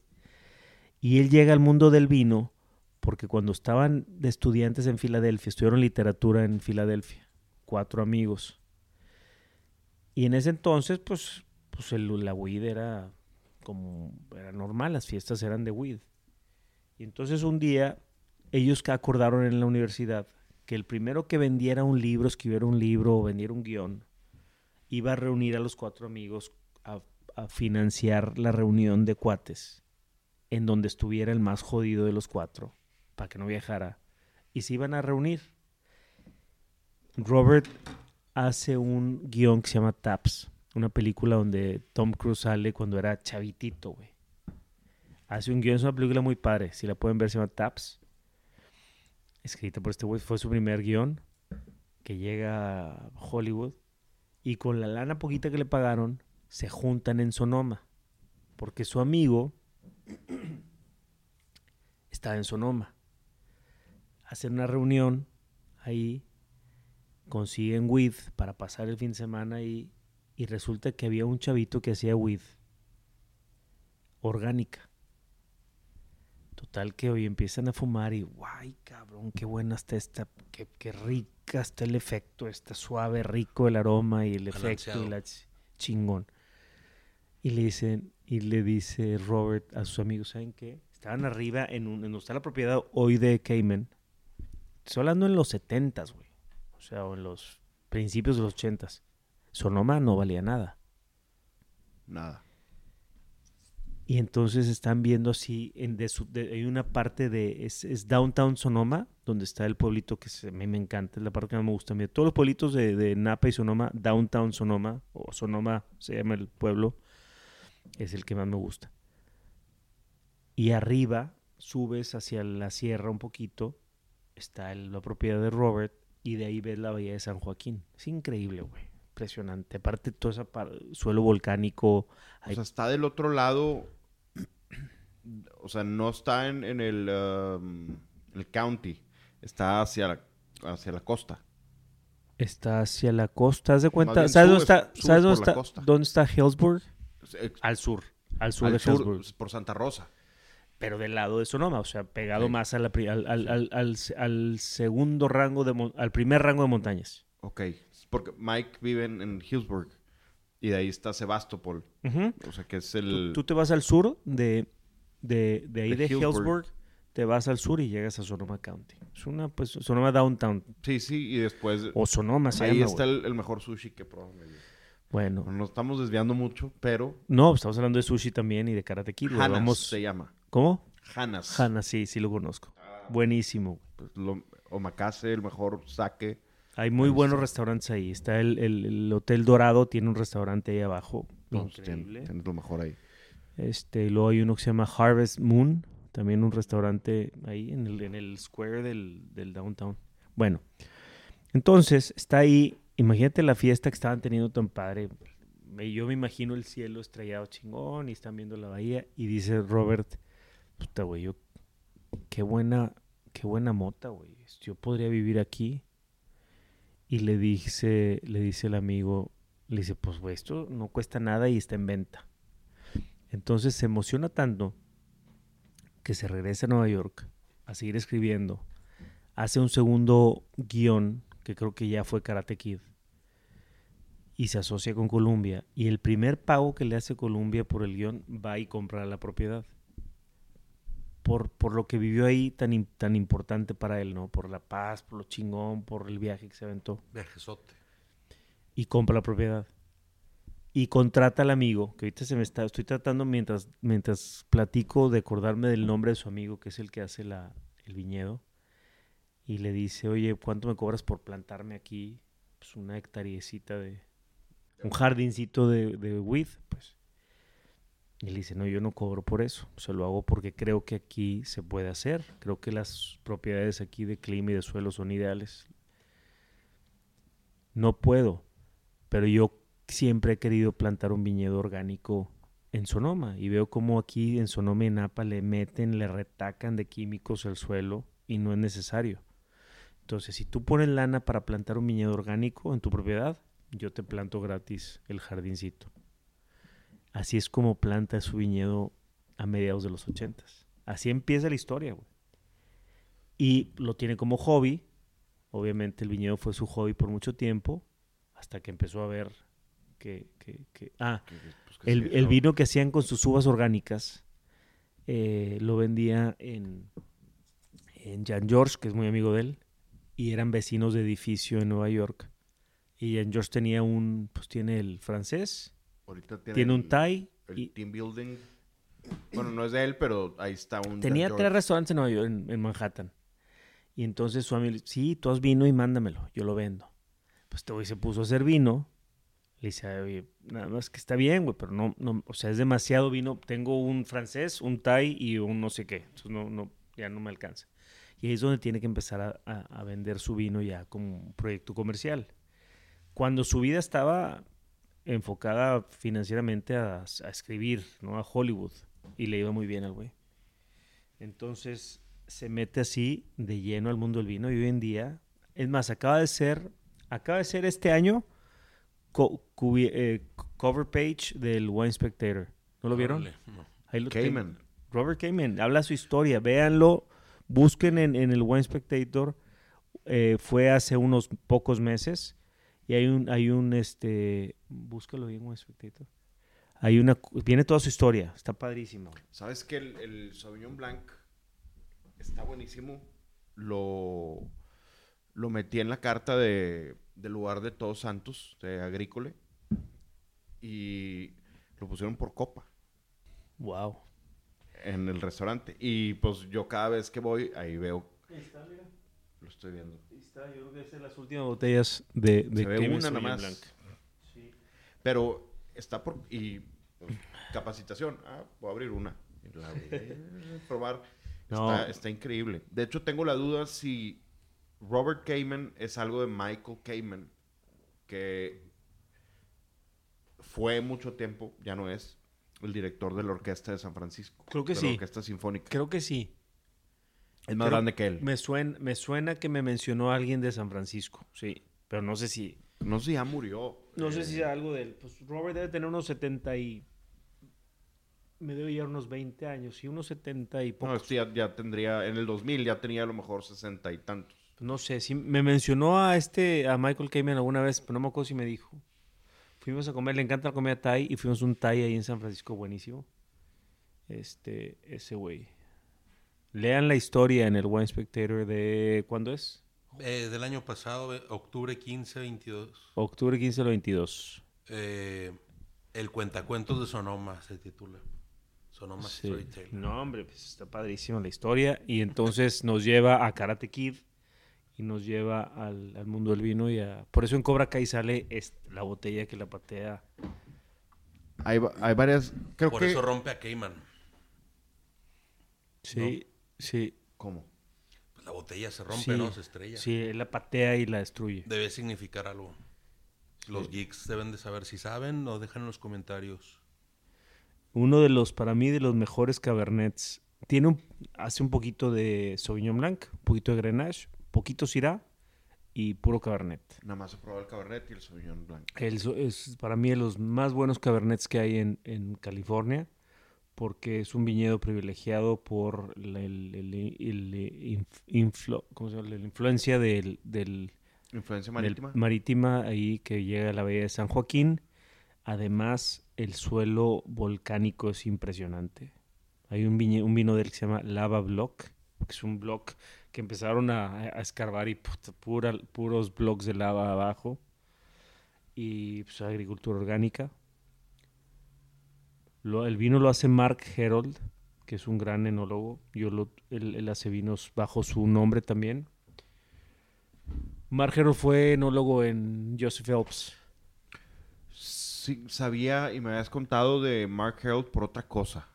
Y él llega al mundo del vino porque cuando estaban de estudiantes en Filadelfia, estudiaron literatura en Filadelfia, cuatro amigos. Y en ese entonces, pues, pues la weed era como, era normal, las fiestas eran de weed. Y entonces un día, ellos acordaron en la universidad que el primero que vendiera un libro, escribiera un libro o vendiera un guion, iba a reunir a los cuatro amigos a, a financiar la reunión de cuates en donde estuviera el más jodido de los cuatro para que no viajara, y se iban a reunir. Robert hace un guion que se llama Taps, una película donde Tom Cruise sale cuando era chavitito, güey. Hace un guion, es una película muy padre, si la pueden ver, se llama Taps. Escrita por este güey, fue su primer guion, que llega a Hollywood, y con la lana poquita que le pagaron, se juntan en Sonoma, porque su amigo estaba en Sonoma. Hacen una reunión ahí, consiguen weed para pasar el fin de semana ahí, y resulta que había un chavito que hacía weed orgánica. Total que hoy empiezan a fumar y, guay, cabrón, qué buena está esta, qué, qué rica está el efecto, está suave, rico el aroma y el efecto y la ch- chingón. Y le dicen, y le dice Robert a sus amigos, ¿saben qué? Estaban arriba en, un, en donde está la propiedad hoy de Cayman. Estoy hablando en los setentas, güey. O sea, o en los principios de los ochentas. Sonoma no valía nada. Nada. Y entonces están viendo así, en de su- de- hay una parte de, es, es Downtown Sonoma, donde está el pueblito que se- a mí me encanta, es la parte que más me gusta. Mira, todos los pueblitos de, de Napa y Sonoma, Downtown Sonoma, o Sonoma se llama el pueblo, es el que más me gusta. Y arriba subes hacia la sierra un poquito, está el- la propiedad de Robert, y de ahí ves la bahía de San Joaquín. Es increíble, güey. Impresionante. Aparte, todo ese suelo volcánico. O sea, está del otro lado. O sea, no está en, en el, um, el county. Está hacia la, hacia la costa. Está hacia la costa. ¿Haz de cuenta? ¿Sabes, dónde está, ¿sabes dónde, está, costa. dónde está Hillsburg? Al sur. Al sur Al de sur, Hillsburg. por Santa Rosa. Pero del lado de Sonoma, o sea, pegado Sí. más a la pri- al, al- al- segundo rango de al primer rango de montañas. Ok. Porque Mike vive en, en Hillsburg. Y de ahí está Sebastopol. Ujú. O sea, que es el... tú te vas al sur de, de, de ahí De de, Hillsburg. Hillsburg, te vas al sur y llegas a Sonoma County. Es una, pues, Sonoma Downtown. Sí, sí. Y después... O Sonoma se ahí llama, está el, el mejor sushi que probamos. Bueno, Nos estamos desviando mucho, pero... no, estamos hablando de sushi también y de Karate Kid. Hanas Vamos- se llama. ¿Cómo? Hanas. Hana, sí, sí lo conozco. Buenísimo. Pues lo- omakase, el mejor sake. Hay muy buenos restaurantes ahí. Está el, el- el Hotel Dorado, tiene un restaurante ahí abajo. Pues, Increíble. tienes lo mejor ahí. Este, y luego hay uno que se llama Harvest Moon, también un restaurante ahí en el, en el square del, del downtown. Bueno, entonces está ahí, imagínate la fiesta que estaban teniendo tan padre. Yo me imagino el cielo estrellado chingón y están viendo la bahía y dice Robert, puta güey, yo, qué buena, qué buena mota, güey. Yo podría vivir aquí. Y le dice, le dice el amigo, le dice, pues güey, esto no cuesta nada y está en venta. Entonces se emociona tanto que se regresa a Nueva York a seguir escribiendo. Hace un segundo guion, que creo que ya fue Karate Kid, y se asocia con Columbia. Y el primer pago que le hace Columbia por el guion va y compra la propiedad. Por, por lo que vivió ahí tan, tan importante para él, ¿no? Por la paz, por lo chingón, por el viaje que se aventó Viajesote. y compra la propiedad. Y contrata al amigo, que ahorita se me está, estoy tratando mientras, mientras platico de acordarme del nombre de su amigo, que es el que hace la, el viñedo. Y le dice, oye, ¿cuánto me cobras por plantarme aquí? Pues una hectariecita de, un jardincito de, de weed, pues. Y le dice, no, yo no cobro por eso, se lo hago porque creo que aquí se puede hacer. Creo que las propiedades aquí de clima y de suelo son ideales. No puedo, pero yo siempre he querido plantar un viñedo orgánico en Sonoma y veo como aquí en Sonoma y Napa le meten, le retacan de químicos el suelo y no es necesario. Entonces, si tú pones lana para plantar un viñedo orgánico en tu propiedad, yo te planto gratis el jardincito. Así es como planta su viñedo a mediados de los ochentas. Así empieza la historia, güey. Y lo tiene como hobby. Obviamente el viñedo fue su hobby por mucho tiempo, hasta que empezó a ver que... que- que- ah, pues, que el, sí, el vino que hacían con sus uvas orgánicas eh, lo vendía en, en Jan George, que es muy amigo de él, y eran vecinos de edificio en Nueva York. Y Jan George tenía un, pues tiene el francés, Ahorita tiene un Thai, El y team building. Bueno, no es de él, pero ahí está un. tenía tres restaurantes en Nueva York, en, en Manhattan. Y entonces su amigo, sí, tú has vino y mándamelo, yo lo vendo. Pues este güey se puso a hacer vino. Le dice, oye, nada más que está bien, güey, pero no, no, o sea, es demasiado vino. Tengo un francés, un thai y un no sé qué. Entonces no, no, ya no me alcanza. Y ahí es donde tiene que empezar a, a- a vender su vino ya como un proyecto comercial. Cuando su vida estaba enfocada financieramente a, a escribir, ¿no? A Hollywood. Y le iba muy bien al güey. Entonces se mete así de lleno al mundo del vino y hoy en día, es más, acaba de ser, acaba de ser este año co- cubi- eh, cover page del Wine Spectator. ¿No lo vieron? No. Ahí lo tengo. Cayman. Robert Cayman habla su historia, véanlo, busquen en, en el Wine Spectator, eh, fue hace unos pocos meses y hay un, hay un, este, búscalo bien Wine Spectator. Hay una, viene toda su historia, está padrísimo. ¿Sabes que el, el Sauvignon Blanc está buenísimo? Lo. Lo metí en la carta de, del lugar de Todos Santos, de Agrícole. Y lo pusieron por copa Wow. en el restaurante. Y pues yo cada vez que voy, ahí veo, Ahí está, mira. lo estoy viendo. Está, yo creo que son las últimas botellas de, de Se ve una. Sí. Pero está por... Y pues, capacitación. Ah, voy a abrir una. Probar. No. Está, está increíble. De hecho, tengo la duda si Robert Kamen es algo de Michael Kamen, que fue mucho tiempo, ya no es, el director de la orquesta de San Francisco. Creo que de sí. La orquesta sinfónica. Creo que sí. Es más grande que él. Me suena, me suena que me mencionó alguien de San Francisco, sí. Pero no sé si... No sé si ya murió. No sé Eh, si algo de él. Pues Robert debe tener unos 70 y... Me debe llevar unos 20 años, sí, unos 70 y No, pocos. este ya, ya tendría, en el 2000 ya tenía a lo mejor sesenta y tantos. No sé, sí, me mencionó a este, a Michael Kamen alguna vez, pero no me acuerdo si me dijo. Fuimos a comer, le encanta la comida Thai y fuimos a un Thai ahí en San Francisco, buenísimo. Este, ese güey. Lean la historia en el Wine Spectator de, ¿cuándo es? Eh, del año pasado, eh, octubre 15, 22. Octubre 15 al 22. Eh, el Cuentacuentos de Sonoma se titula. Sonoma Sí. Storytelling. No, hombre, pues está padrísima la historia. Y entonces nos lleva a Karate Kid y nos lleva al, al mundo del vino. y a... Por eso en Cobra Kai sale es- la botella que la patea. Hay, hay varias, creo Por que... eso rompe a Cayman. Sí, sí. ¿Cómo? Pues la botella se rompe, Sí, ¿no? Se estrella. Sí, él la patea y la destruye. Debe significar algo. Los geeks deben de saber si saben o dejan en los comentarios. Uno de los, para mí, de los mejores cabernets. Tiene un, hace un poquito de Sauvignon Blanc, un poquito de Grenache, poquito Syrah y puro Cabernet. Nada más he probado el Cabernet y el Sauvignon Blanc. El es para mí de los más buenos cabernets que hay en, en California, porque es un viñedo privilegiado por la el- el- el inf- influ- ¿cómo se llama? la influencia del, del, Influencia del marítima. marítima ahí que llega a la bahía de San Joaquín. Además, el suelo volcánico es impresionante. Hay un, viñe- un vino del que se llama Lava Block, que es un block que empezaron a, a escarbar y puta, pura- puros blocks de lava abajo. Y pues, agricultura orgánica. Lo- el vino lo hace Mark Herold, que es un gran enólogo. Yo lo, él, él hace vinos bajo su nombre también. Mark Herold fue enólogo en Joseph Phelps. Sí, sabía y me habías contado de Mark Harold por otra cosa.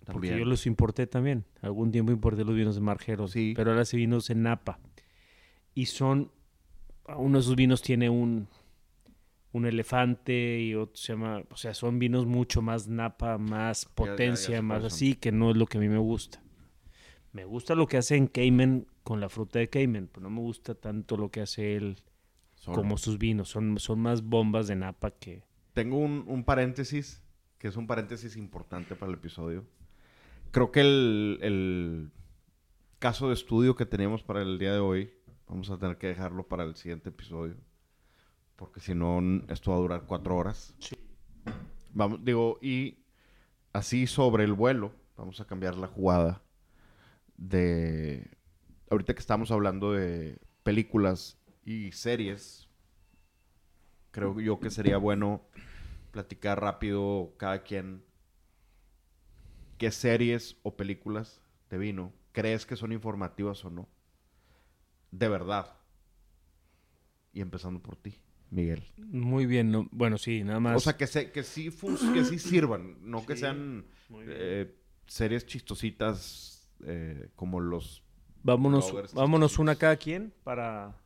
Porque También. yo los importé también. Algún tiempo importé los vinos de Mark Herold. Sí. Pero ahora hace vinos en Napa. Y son... Uno de esos vinos tiene un, un elefante y otro se llama... O sea, son vinos mucho más Napa, más ya- ya potencia, más así, que no es lo que a mí me gusta. Me gusta lo que hace en Cayman con la fruta de Cayman, pero no me gusta tanto lo que hace él Solo. como sus vinos. Son, son más bombas de Napa que... Tengo un, un paréntesis, que es un paréntesis importante para el episodio. Creo que el, el caso de estudio que teníamos para el día de hoy, vamos a tener que dejarlo para el siguiente episodio. Porque si no, esto va a durar cuatro horas. Sí. Vamos, digo, y así sobre el vuelo, vamos a cambiar la jugada de... Ahorita que estamos hablando de películas y series, creo yo que sería bueno platicar rápido cada quien qué series o películas de vino crees que son informativas o no. De verdad. Y empezando por ti, Miguel. Muy bien. no- bueno, sí, nada más... O sea, que, se, que, sí, que sí sirvan, no que sean eh, series chistositas eh, como los... Vámonos, vámonos una cada quien para.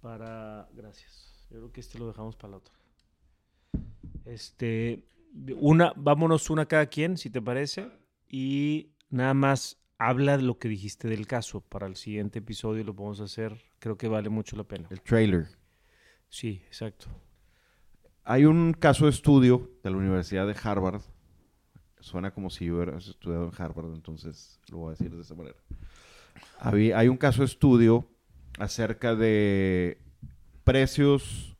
Para. Gracias. Yo creo que este lo dejamos para la otra. Este. Una, vámonos una cada quien, si te parece. Y nada más habla de lo que dijiste del caso. Para el siguiente episodio lo podemos hacer. Creo que vale mucho la pena. El trailer. Sí, exacto. Hay un caso de estudio de la Universidad de Harvard. Suena como si yo hubiera estudiado en Harvard, entonces lo voy a decir de esa manera. Había- hay un caso de estudio acerca de precios,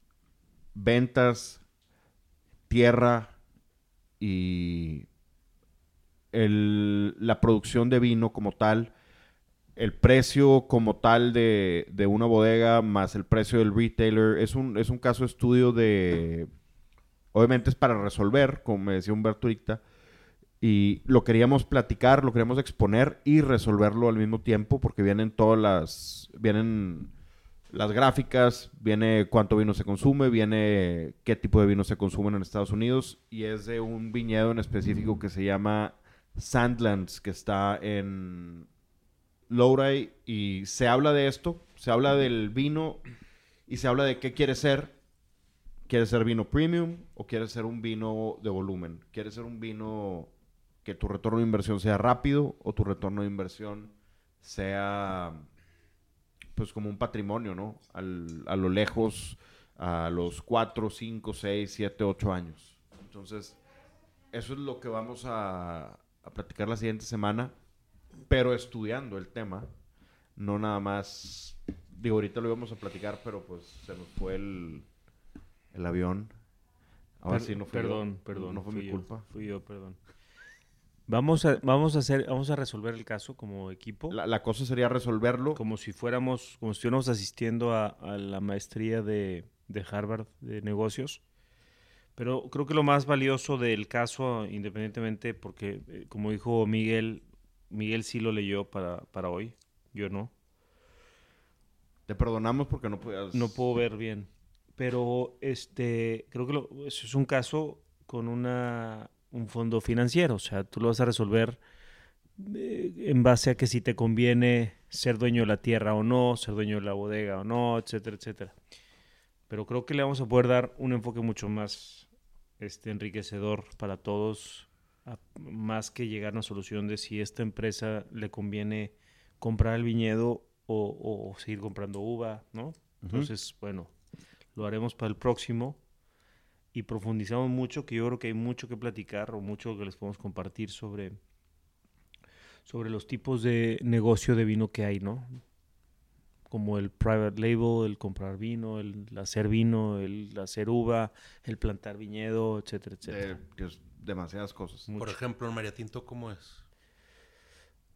ventas, tierra y el- la producción de vino como tal el precio como tal de, de una bodega más el precio del retailer es un, es un caso estudio de... Obviamente es para resolver, como me decía Humberto ahorita, y lo queríamos platicar, lo queríamos exponer y resolverlo al mismo tiempo porque vienen todas las... Vienen las gráficas, viene cuánto vino se consume, viene qué tipo de vino se consumen en Estados Unidos y es de un viñedo en específico que se llama Sandlands, que está en Lowry y se habla de esto, se habla del vino y se habla de qué quiere ser. ¿Quiere ser vino premium o quiere ser un vino de volumen? ¿Quiere ser un vino que tu retorno de inversión sea rápido o tu retorno de inversión sea pues como un patrimonio, ¿no? Al- a lo lejos, a los 4, 5, 6, 7, 8 años. Entonces, eso es lo que vamos a, a platicar la siguiente semana, pero estudiando el tema, no nada más, digo, ahorita lo íbamos a platicar, pero pues se nos fue el, el avión. Ahora Per- sí, no fue Perdón, perdón. No fue mi yo, culpa. Fui yo, perdón. Vamos a, vamos a hacer, vamos a resolver el caso como equipo. La, la cosa sería resolverlo. como si fuéramos, como si estuviéramos asistiendo a, a la maestría de, de Harvard de negocios. Pero creo que lo más valioso del caso, independientemente, porque eh, como dijo Miguel, Miguel sí lo leyó para, para hoy, yo no. Te perdonamos porque no podías... No puedo ver bien. Pero este, creo que lo- eso es un caso con una, un fondo financiero. O sea, tú lo vas a resolver eh, en base a que si te conviene ser dueño de la tierra o no, ser dueño de la bodega o no, etcétera, etcétera. Pero creo que le vamos a poder dar un enfoque mucho más este, enriquecedor para todos, a- más que llegar a una solución de si esta empresa le conviene comprar el viñedo o, o seguir comprando uva, ¿no? Entonces, bueno, lo haremos para el próximo y profundizamos mucho, que yo creo que hay mucho que platicar o mucho que les podemos compartir sobre, sobre los tipos de negocio de vino que hay, ¿no? Como el private label, el comprar vino, el hacer vino, el hacer uva, el plantar viñedo, etcétera, etcétera. Es demasiadas cosas. Mucho. Por ejemplo, en María Tinto, ¿cómo es?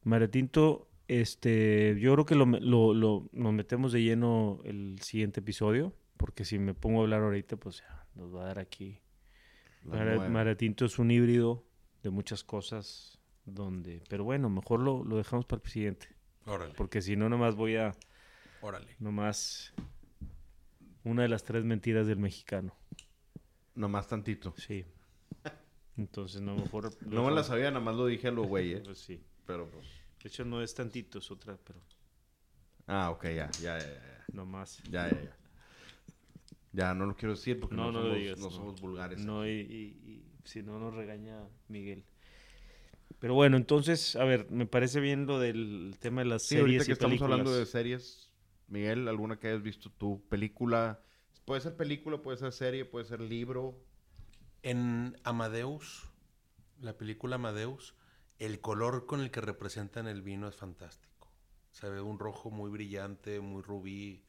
Maretinto, este, yo creo que lo, lo- lo- nos metemos de lleno el siguiente episodio, porque si me pongo a hablar ahorita, pues ya nos va a dar aquí. Maretinto es un híbrido de muchas cosas, donde, pero bueno, mejor lo, lo dejamos para el siguiente, Órale, porque si no, nomás voy a, órale. nomás, una de las tres mentiras del mexicano, Nomás tantito. sí. Entonces, no, mejor... No me la sabía, nada más lo dije a lo güey, ¿eh? Pues sí. Pero pues... De hecho, no es tantito, es otra, pero Ah, ok, ya, ya, ya, ya. nomás. Ya, ya, ya. Ya, no lo quiero decir porque No, no, no somos, digas, no no. somos vulgares. No, y, y- y si no nos regaña Miguel. Pero bueno, entonces, a ver, me parece bien lo del tema de las Sí, ahorita series que y estamos películas. hablando de series, Miguel, ¿alguna que hayas visto tú? Película, puede ser película, puede ser serie, puede ser libro. En Amadeus, la película Amadeus, el color con el que representan el vino es fantástico. Se ve un rojo muy brillante, muy rubí,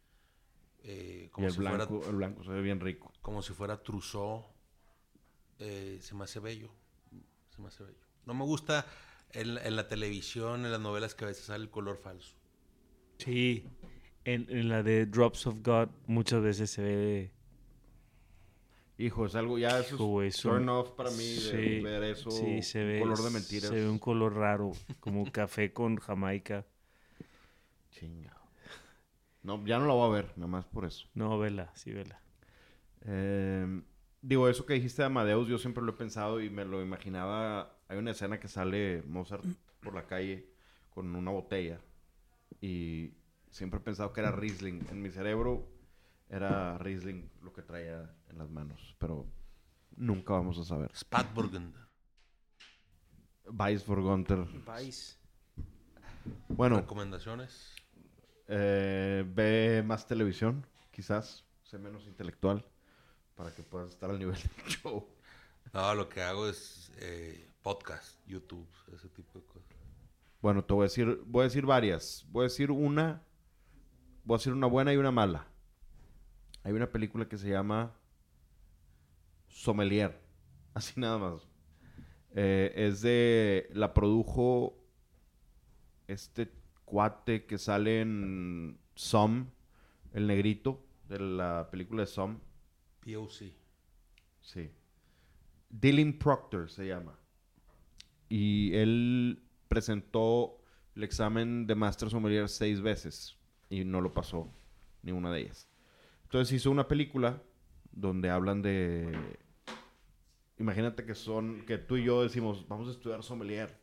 eh, y como, el si blanco, fuera, el blanco se ve bien rico. como si fuera Trousseau. Eh, se me hace bello. Se me hace bello. No me gusta en, en la televisión, en las novelas que a veces sale el color falso. Sí, en, en la de Drops of God muchas veces se ve... Hijo, es algo, ya Hijo, es eso- turn off para mí de ver eso. sí, se un ve, color de mentiras. Se ve un color raro, como café con jamaica. Chinga. No, ya no la voy a ver, nada más por eso. No, vela, sí, vela. Eh, digo, eso que dijiste de Amadeus, yo siempre lo he pensado y me lo imaginaba. Hay una escena que sale Mozart por la calle con una botella y siempre he pensado que era Riesling. En mi cerebro era Riesling lo que traía en las manos, pero nunca vamos a saber. Spatburgunder. Weissburgunter. Vice. Bueno, Recomendaciones. eh, ve más televisión, quizás, sé menos intelectual, para que puedas estar al nivel del show. No, lo que hago es eh, podcast, YouTube, ese tipo de cosas. Bueno, te voy a decir, voy a decir varias. Voy a decir una, voy a decir una buena y una mala. Hay una película que se llama Sommelier, así nada más. Eh, es de, la produjo este cuate que sale en Some, el negrito de la película de Some. POC. Sí. Dylan Proctor se llama. Y él presentó el examen de Master Sommelier seis veces y no lo pasó ni una de ellas. Entonces hizo una película donde hablan de... Imagínate que son, que tú y yo decimos, vamos a estudiar sommelier.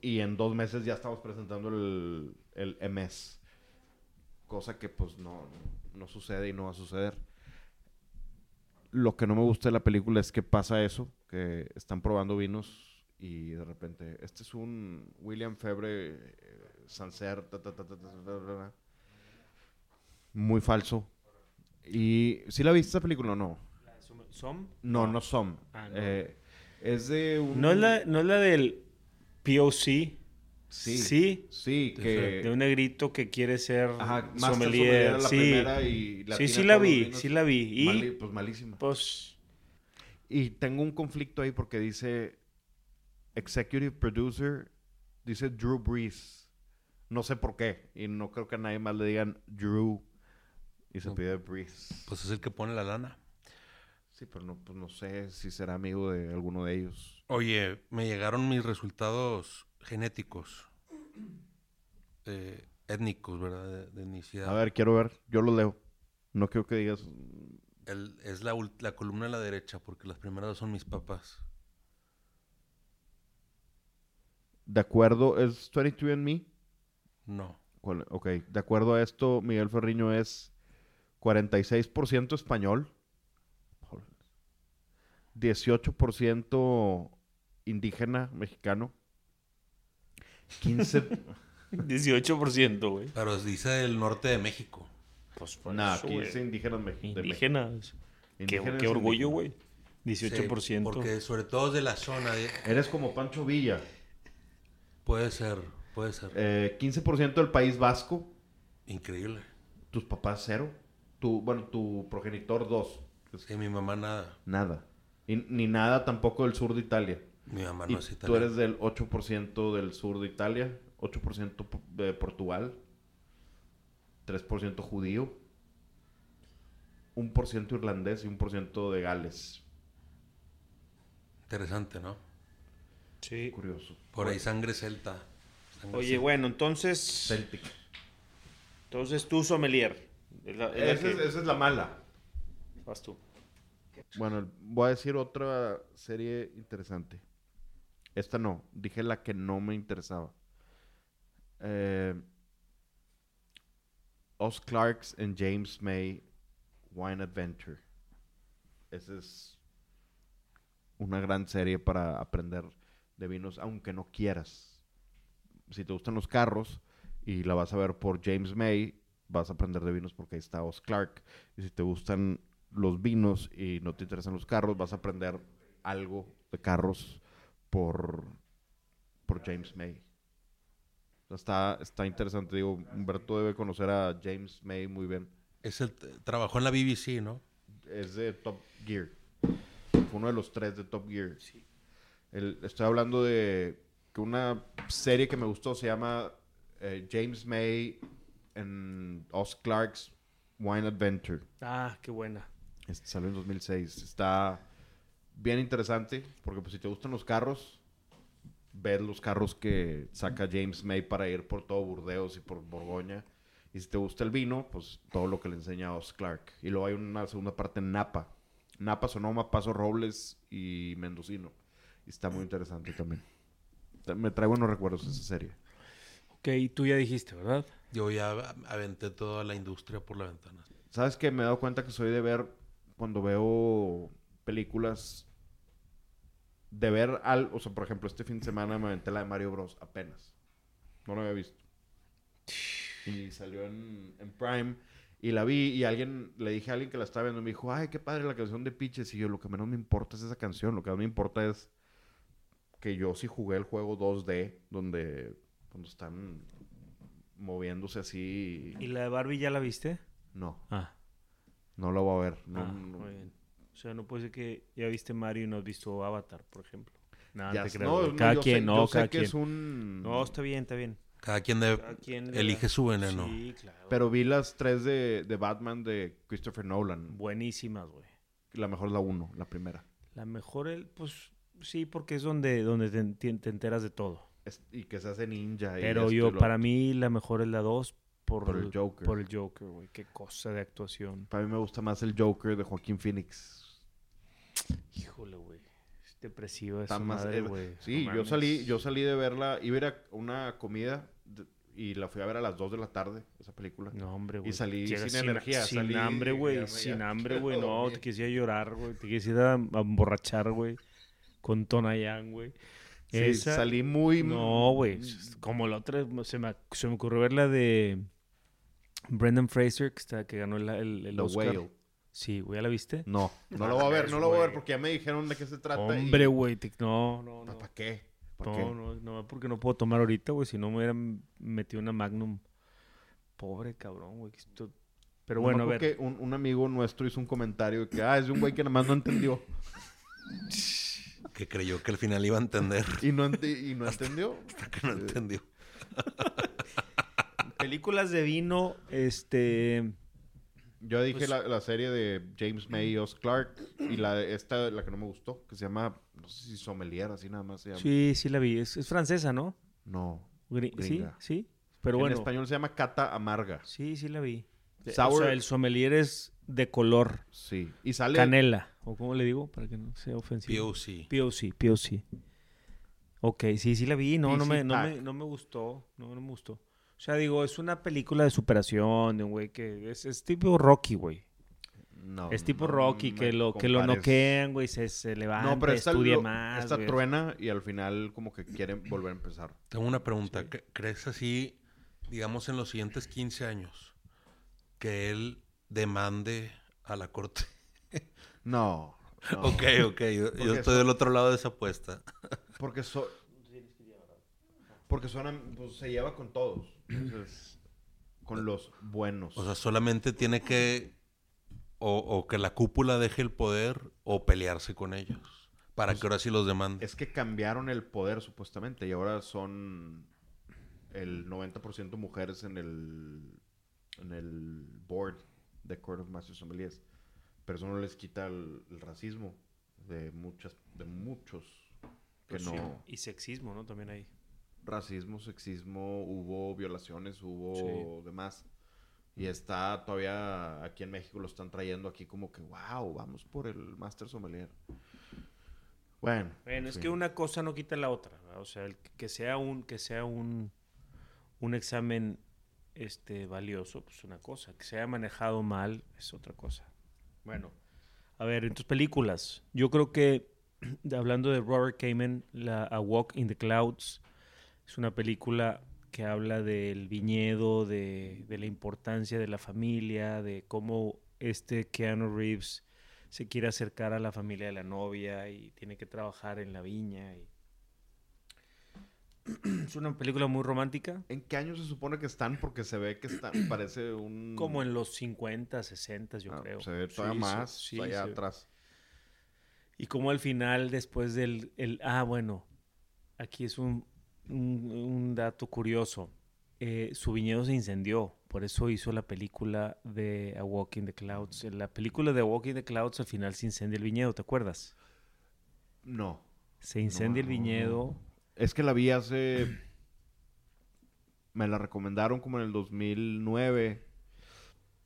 Y en dos meses ya estamos presentando el, el MS. Cosa que pues no, no sucede y no va a suceder. Lo que no me gusta de la película es que pasa eso, que están probando vinos y de repente, este es un William Febre eh, Sancerre, ta, ta, ta, muy falso. ¿Y si la viste esa película o no? ¿Som? No, no son. Ah, no. Eh, es de un... ¿No es la, no es la del POC? Sí. Sí. Sí, De- que... De un negrito que quiere ser Ajá, sommelier. la sí. primera y sí, sí la vi, vinos. sí la vi. Y Mali- pues malísima. pues Y tengo un conflicto ahí porque dice Executive Producer, dice Drew Brees. No sé por qué. Y no creo que a nadie más le digan Drew. Y se No. pide Brees. Pues es el que pone la lana. Sí, pero no, pues no sé si será amigo de alguno de ellos. Oye, me llegaron mis resultados genéticos. eh, étnicos, ¿verdad? De, de etnicidad. A ver, quiero ver. Yo lo leo. No quiero que digas... El- es la, columna a la derecha, porque las primeras dos son mis papás. De acuerdo, ¿es 23andMe? No. ¿Cuál? Ok, de acuerdo a esto, Miguel Ferriño es 46% español, 18% indígena mexicano, 15... 18%, güey. Pero dice el norte de México. Pues por Nah, eso, güey. 15 indígenas me- de México. Indígenas. Qué, Indígenas qué orgullo, indígenas. güey. Sí, 18%. porque sobre todo es de la zona. de- Eres como Pancho Villa. puede ser, puede ser. Eh, 15% del País Vasco, Increíble. tus papás cero, tu, bueno, tu progenitor dos, Sí, mi mamá nada. nada. Y, ni nada tampoco del sur de Italia. Mi mamá Y no es tú eres del 8% del sur de Italia, 8% po- de Portugal, 3% judío, 1% irlandés y 1% de Gales. Interesante, ¿no? Sí. Curioso. Por ahí sangre celta. Sangre Oye, celta. bueno, entonces. Celtic. Entonces tú, sommelier. Es la, es es, esa es la mala. Vas tú. Bueno, voy a decir otra serie interesante. Esta no, dije la que no me interesaba. Eh, Oz Clarks and James May Wine Adventure. Esa es una gran serie para aprender de vinos, aunque no quieras. Si te gustan los carros y la vas a ver por James May, vas a aprender de vinos porque ahí está Oz Clark. Y si te gustan los vinos y no te interesan los carros, vas a aprender algo de carros por, por James May. Está, está interesante, digo, Humberto debe conocer a James May muy bien. Es el, trabajó en la BBC, ¿no? Es de Top Gear. Fue uno de los tres de Top Gear. El- estoy hablando de que una serie que me gustó se llama eh, James May and Oz Clark's Wine Adventure. Ah, qué buena. Este salió en 2006. Está bien interesante porque pues si te gustan los carros, ver los carros que saca James May para ir por todo Burdeos y por Borgoña. Y si te gusta el vino, pues todo lo que le enseña Oz Clark. Y luego hay una segunda parte en Napa. Napa, Sonoma, Paso Robles y Mendocino. Y está muy interesante también. Me trae buenos recuerdos esa serie. Ok, tú ya dijiste, ¿verdad? Yo ya aventé toda la industria por la ventana. ¿Sabes que Me he dado cuenta que soy de ver, cuando veo películas, de ver al, o sea, por ejemplo, este fin de semana me aventé la de Mario Bros. apenas. No lo había visto. Y salió en, en Prime y la vi y alguien, le dije a alguien que la estaba viendo y me dijo, ay, qué padre la canción de Pitches. Y yo, lo que menos me importa es esa canción, lo que más me importa es que yo sí jugué el juego 2D, donde, donde están moviéndose así. ¿Y la de Barbie ya la viste? No. Ah, No lo voy a ver. No, ah, no. muy bien. O sea, no puede ser que ya viste Mario y no has visto Avatar, por ejemplo. Nada, Ya te no, cada yo quien, sé, no, yo sé cada que quien. es un... No, está bien, está bien. Cada quien, debe- Cada quien le elige su veneno. Sí, claro. Pero vi las tres de, de Batman de Christopher Nolan. Buenísimas, güey. La mejor es la uno, la primera. La mejor, el, pues sí, porque es donde, donde te, enteras de todo. Es- y que se hace ninja. y Pero yo, para mí, la mejor es la 2 por, Por el Joker. Por el Joker, güey. Qué cosa de actuación. Para mí me gusta más el Joker de Joaquín Phoenix. Híjole, güey. Es depresiva esa más- madre, güey. Sí, No yo salí, yo salí de verla, iba a ir a una comida de- y la fui a ver a las 2 de la tarde, esa película. No, hombre, güey. salí Llegas sin energía, Sin salí hambre, y güey. Sin hambre, güey. No, te quisiera llorar, güey. Te quisiera emborrachar, güey. Con Tonayán, güey. Sí, Esa- salí muy... No, güey. Como la otra, se me, se me ocurrió ver la de Brendan Fraser, que, está, que ganó el, el, el The Oscar. Whale. Sí, güey, ¿ya la viste? No, no lo voy a ver, no lo voy a ver porque ya me dijeron de qué se trata. Hombre, güey. te- No, no, no. ¿Para qué? ¿Para No, qué? no, no, porque no puedo tomar ahorita, güey. Si no me hubieran metido una Magnum. Pobre cabrón, güey. esto- Pero No, bueno, a ver. que un, un amigo nuestro hizo un comentario de que, ah, es de un güey que nada más no entendió. Que creyó que al final iba a entender. Y no, ente- y no entendió. Hasta que no entendió. Películas de vino, este. Yo dije Pues- la, la serie de James May y Oz Clark y la esta, la que no me gustó, que se llama, no sé si Sommelier, así nada más se llama. Sí, sí la vi. Es, es francesa, ¿no? No. Gri- Sí, Gringa. sí. Pero en bueno. español se llama Cata Amarga. Sí, sí la vi. O Sour- sea, el sommelier es de color Sí. Y sale... canela. ¿O cómo le digo? Para que no sea ofensivo. POC. POC, POC. Ok, sí, sí la vi. No, no me, no, me, no me gustó. No, no me gustó. O sea, digo, es una película de superación de un güey que es, es tipo Rocky, güey. No, es tipo no Rocky, que lo, que lo noquean, güey, se, se levanta, No, pero esta, estudia lo- más. esta güey. truena y al final como que quieren volver a empezar. Tengo una pregunta. ¿Cre- ¿Crees así, digamos, en los siguientes 15 años, que él demande a la corte? No. no. Ok, ok. Yo, estoy eso- del otro lado de esa apuesta. Porque so- Porque suena, pues, se lleva con todos. Entonces, con los buenos. O sea, solamente tiene que o, o que la cúpula deje el poder o pelearse con ellos. Para que ahora sí los demanden. es que cambiaron el poder supuestamente y ahora son el 90% mujeres en el en el board de Court of Master Sommeliers. Pero eso no les quita el, el racismo de muchas de muchos que Pues no sí, Y sexismo, ¿no? También hay. Racismo, sexismo, hubo violaciones, hubo demás. Y está todavía aquí en México lo están trayendo aquí como que, wow, vamos por el Master Sommelier. Bueno. Bueno, es que una cosa no quita la otra. ¿verdad? O sea, el que sea un, que sea un, un examen este, valioso, pues una cosa. Que se haya manejado mal es otra cosa. Bueno, a ver, en tus películas, yo creo que, hablando de Robert Kamen, la A Walk in the Clouds, es una película que habla del viñedo, de, de la importancia de la familia, de cómo este Keanu Reeves se quiere acercar a la familia de la novia y tiene que trabajar en la viña. y- Es una película muy romántica, ¿En qué año se supone que están? Porque se ve que están, parece un... como en los 50, 60, yo Ah, creo. Se ve todavía Sí, más sí. atrás. Y como al final, después del... El, ah, bueno, aquí es un, un- un dato curioso. Eh, su viñedo se incendió, por eso hizo la película de A Walk in the Clouds. En la película de A Walk in the Clouds al final se incendia el viñedo, ¿te acuerdas? No. Se incendia el viñedo. Es que la vi hace... Me la recomendaron como en el 2009.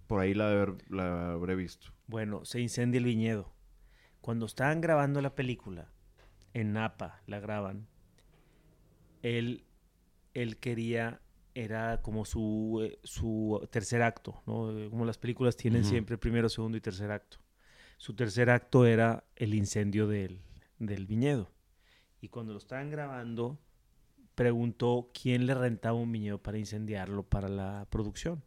Por ahí la, haber- la habré visto. Bueno, se incendia el viñedo. Cuando estaban grabando la película, en Napa la graban, él, él quería, era como su, eh, su tercer acto, ¿no? Eh, Como las películas tienen Ujú. siempre primero, segundo y tercer acto. Su tercer acto era el incendio del, del viñedo. Y cuando lo estaban grabando, preguntó quién le rentaba un viñedo para incendiarlo para la producción.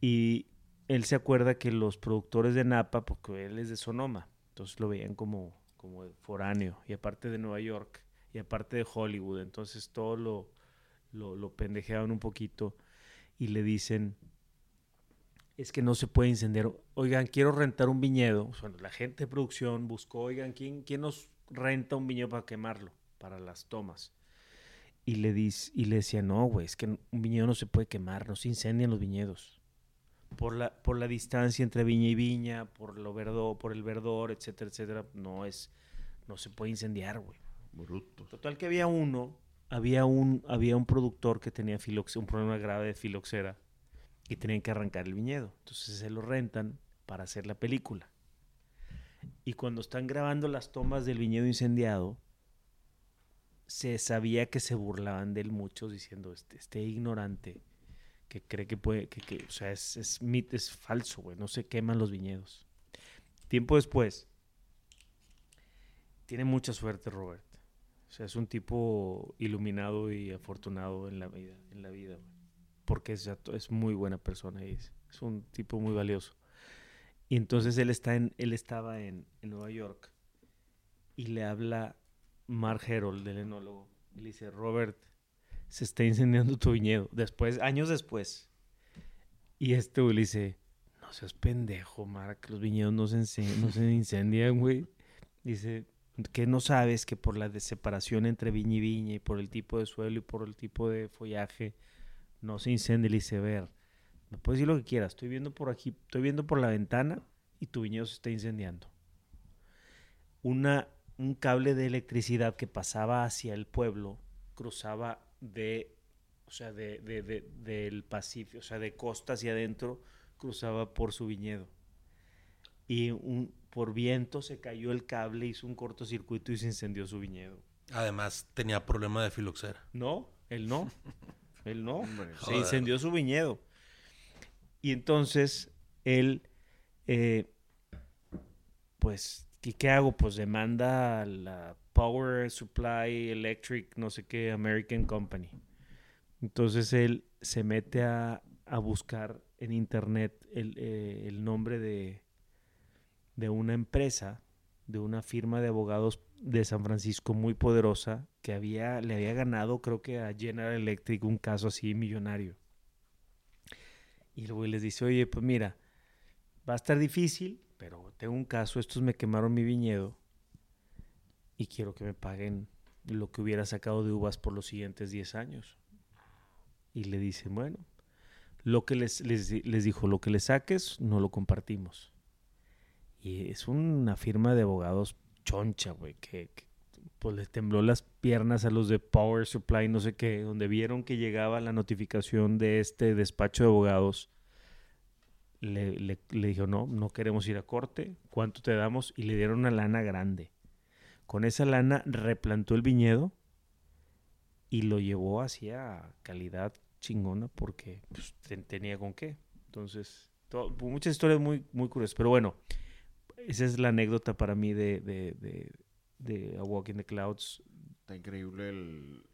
Y él se acuerda que los productores de Napa, porque él es de Sonoma, entonces lo veían como, como foráneo, y aparte de Nueva York, y aparte de Hollywood, entonces todo lo, lo, pendejeaban un poquito y le dicen, es que no se puede incendiar, oigan, quiero rentar un viñedo, bueno, la gente de producción buscó, oigan, ¿quién, quién nos renta un viñedo para quemarlo, para las tomas? y le, dis, y le decía, no, güey, es que un viñedo no se puede quemar, no se incendian los viñedos. Por la, por la distancia entre viña y viña, por, lo verdo, por el verdor, etcétera, etcétera, no es, no se puede incendiar, güey. Bruto. Total que había uno, había un, había un productor que tenía un problema grave de filoxera y tenían que arrancar el viñedo. Entonces se lo rentan para hacer la película. Y cuando están grabando las tomas del viñedo incendiado, se sabía que se burlaban de él muchos diciendo, este, este ignorante que cree que puede, que, que, o sea, es, es, es falso, güey, no se queman los viñedos. Tiempo después, tiene mucha suerte Robert. O sea, es un tipo iluminado y afortunado en la vida, en la vida, güey. Porque es, es muy buena persona y es, es un tipo muy valioso. Y entonces él está en, él estaba en, en Nueva York y le habla Mark Herold, del enólogo, y le dice, Robert, se está incendiando tu viñedo. Después, años después. Y este güey le dice, no seas pendejo, Mark, los viñedos no se, no se incendian, güey. Dice, que no sabes que por la separación entre viña y viña y por el tipo de suelo y por el tipo de follaje no se incendia el iceberg. Me puedes decir lo que quieras. Estoy viendo por aquí, estoy viendo por la ventana y tu viñedo se está incendiando. Una, un cable de electricidad que pasaba hacia el pueblo cruzaba de, o sea, de, de- de- del Pacífico, o sea, de costa hacia adentro, cruzaba por su viñedo. Y un, por viento se cayó el cable, hizo un cortocircuito y se incendió su viñedo. Además, tenía problema de filoxera. No, él no. Él no. Hombre, Se joder. incendió su viñedo. Y entonces él, eh, pues, ¿qué, qué hago? Pues demanda a la Power Supply Electric, no sé qué, American Company. Entonces él se mete a, a buscar en internet el, eh, el nombre de, de una empresa, de una firma de abogados de San Francisco muy poderosa que había, le había ganado, creo que a General Electric, un caso así millonario. Y güey les dice, oye, pues mira, va a estar difícil, pero tengo un caso, estos me quemaron mi viñedo y quiero que me paguen lo que hubiera sacado de uvas por los siguientes 10 años. Y le dicen, bueno, lo que les, les dijo, lo que le saques, no lo compartimos. Y es una firma de abogados choncha, güey, que, que, pues les tembló las piernas a los de Power Supply, no sé qué, donde vieron que llegaba la notificación de este despacho de abogados. Le, le, le dijo, no, no queremos ir a corte, ¿cuánto te damos? Y le dieron una lana grande. Con esa lana replantó el viñedo y lo llevó hacia calidad chingona porque pues, te- tenía con qué. Entonces, to- muchas historias muy, muy curiosas. Pero bueno, esa es la anécdota para mí de, de, de, de A Walk in the Clouds. Está increíble el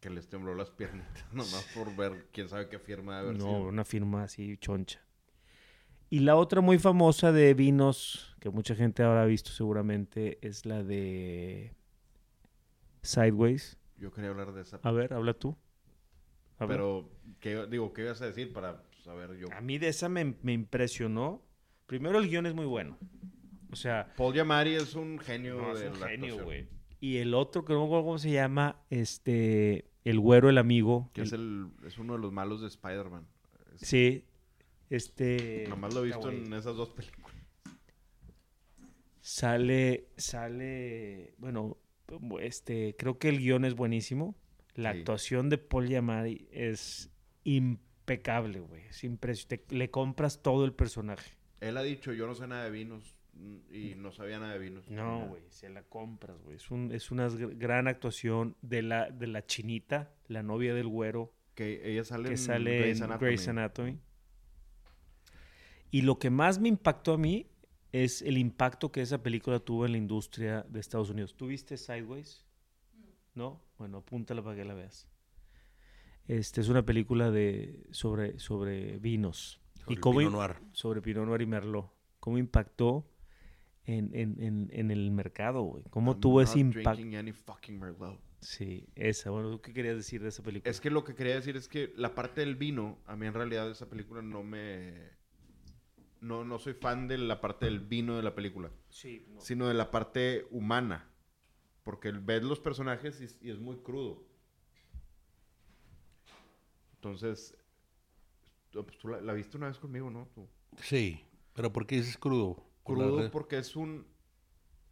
que les tembló las piernitas, nomás por ver quién sabe qué firma de haber No, sido. una firma así choncha. Y la otra muy famosa de vinos, que mucha gente habrá visto seguramente, es la de Sideways. Yo quería hablar de esa. A ver, habla tú. Pero, ¿qué, digo, ¿qué ibas a decir para saber yo? A mí de esa me, me impresionó. Primero el guion es muy bueno. O sea, Paul Giamatti es un genio no, es de un la genio, güey. Y el otro, que no me acuerdo cómo se llama, este, el güero, el amigo. Que el- es, el, es uno de los malos de Spider-Man. Es- Sí, este... Nomás lo he visto en esas dos películas. Sale, sale, bueno, este, creo que el guion es buenísimo. La Sí. actuación de Paul Giamatti es impecable, güey. Es impresionante. Le compras todo el personaje. Él ha dicho, yo no sé nada de vinos mm, y no sabía nada de vinos. No, güey, se la compras, güey. Es, un, es una gr- gran actuación de la, de la chinita, la novia del güero, Que ella sale que en sale Grey's en Anatomy. Grey's Anatomy. Y lo que más me impactó a mí es el impacto que esa película tuvo en la industria de Estados Unidos. ¿Tú viste Sideways? ¿No? Bueno, apúntala para que la veas. Este es una película de sobre, sobre vinos. Sobre y cómo Pinot Noir. sobre Pinot Noir y Merlot. ¿Cómo impactó en, en- en- en el mercado, güey? ¿Cómo I'm tuvo not ese impacto? drinking any fucking Merlot. Sí, esa. Bueno, ¿tú qué querías decir de esa película? Es que lo que quería decir es que la parte del vino, a mí en realidad esa película no me... No, no soy fan de la parte del vino de la película, Sí, no. sino de la parte humana. Porque ves los personajes y, y es muy crudo. Entonces, pues, tú la, la viste una vez conmigo, ¿no? Tú. Sí, pero ¿por qué dices crudo? Crudo porque es un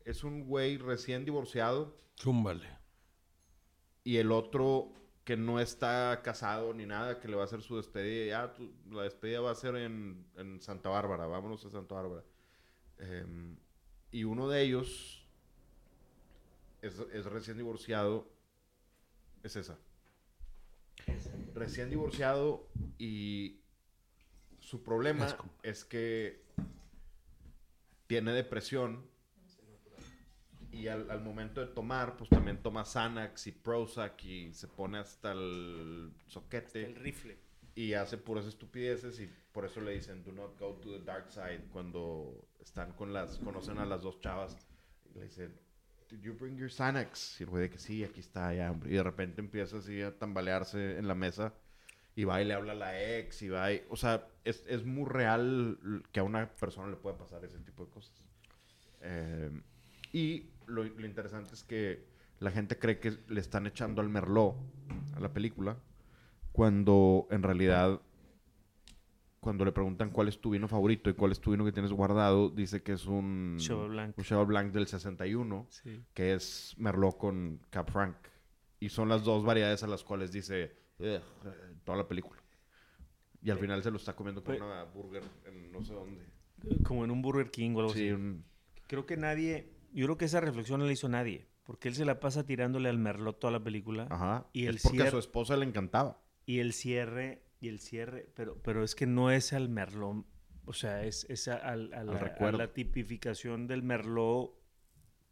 es un güey recién divorciado Zúmbale. y el otro que no está casado ni nada, que le va a hacer su despedida. Ya, la despedida va a ser en, en Santa Bárbara, vámonos a Santa Bárbara. Em, y uno de ellos es, es recién divorciado, es esa. Recién divorciado y su problema Es como- es que tiene depresión y al, al momento de tomar, pues también toma Xanax y Prozac y se pone hasta el soquete El rifle. y hace puras estupideces y por eso le dicen do not go to the dark side cuando están con las conocen a las dos chavas y le dicen did you bring your Xanax y el güey de que sí aquí está ya hombre y de repente empieza así a tambalearse en la mesa y va y le habla a la ex y va y, o sea es, es muy real que a una persona le puede pasar ese tipo de cosas Eh, y lo, lo interesante es que la gente cree que le están echando al merlot a la película cuando en realidad cuando le preguntan cuál es tu vino favorito y cuál es tu vino que tienes guardado, dice que es un Cheval Blanc. un Cheval Blanc del 61, Sí. que es Merlot con Cap Franc. Y son las dos variedades a las cuales dice toda la película. Y al final se lo está comiendo con Pues- una burger en no sé dónde. Como en un Burger King o algo Sí, así. un- Creo que nadie, yo creo que esa reflexión no la hizo nadie, porque él se la pasa tirándole al merlot toda la película ajá. Y el es porque a su esposa le encantaba. y el cierre y el cierre, pero pero es que no es al merlot, o sea, es, es al- a la, a recuerdo. la tipificación del merlot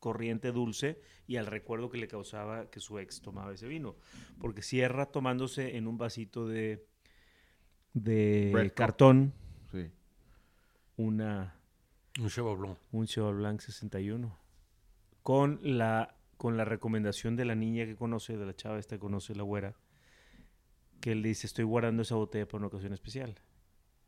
corriente dulce y al recuerdo que le causaba que su ex tomaba ese vino, porque cierra tomándose en un vasito de de Red cartón Sí. una Un Cheval Blanc. Un Cheval Blanc 61. Con la, con la recomendación de la niña que conoce, de la chava esta que conoce, la güera, que él dice, estoy guardando esa botella para una ocasión especial.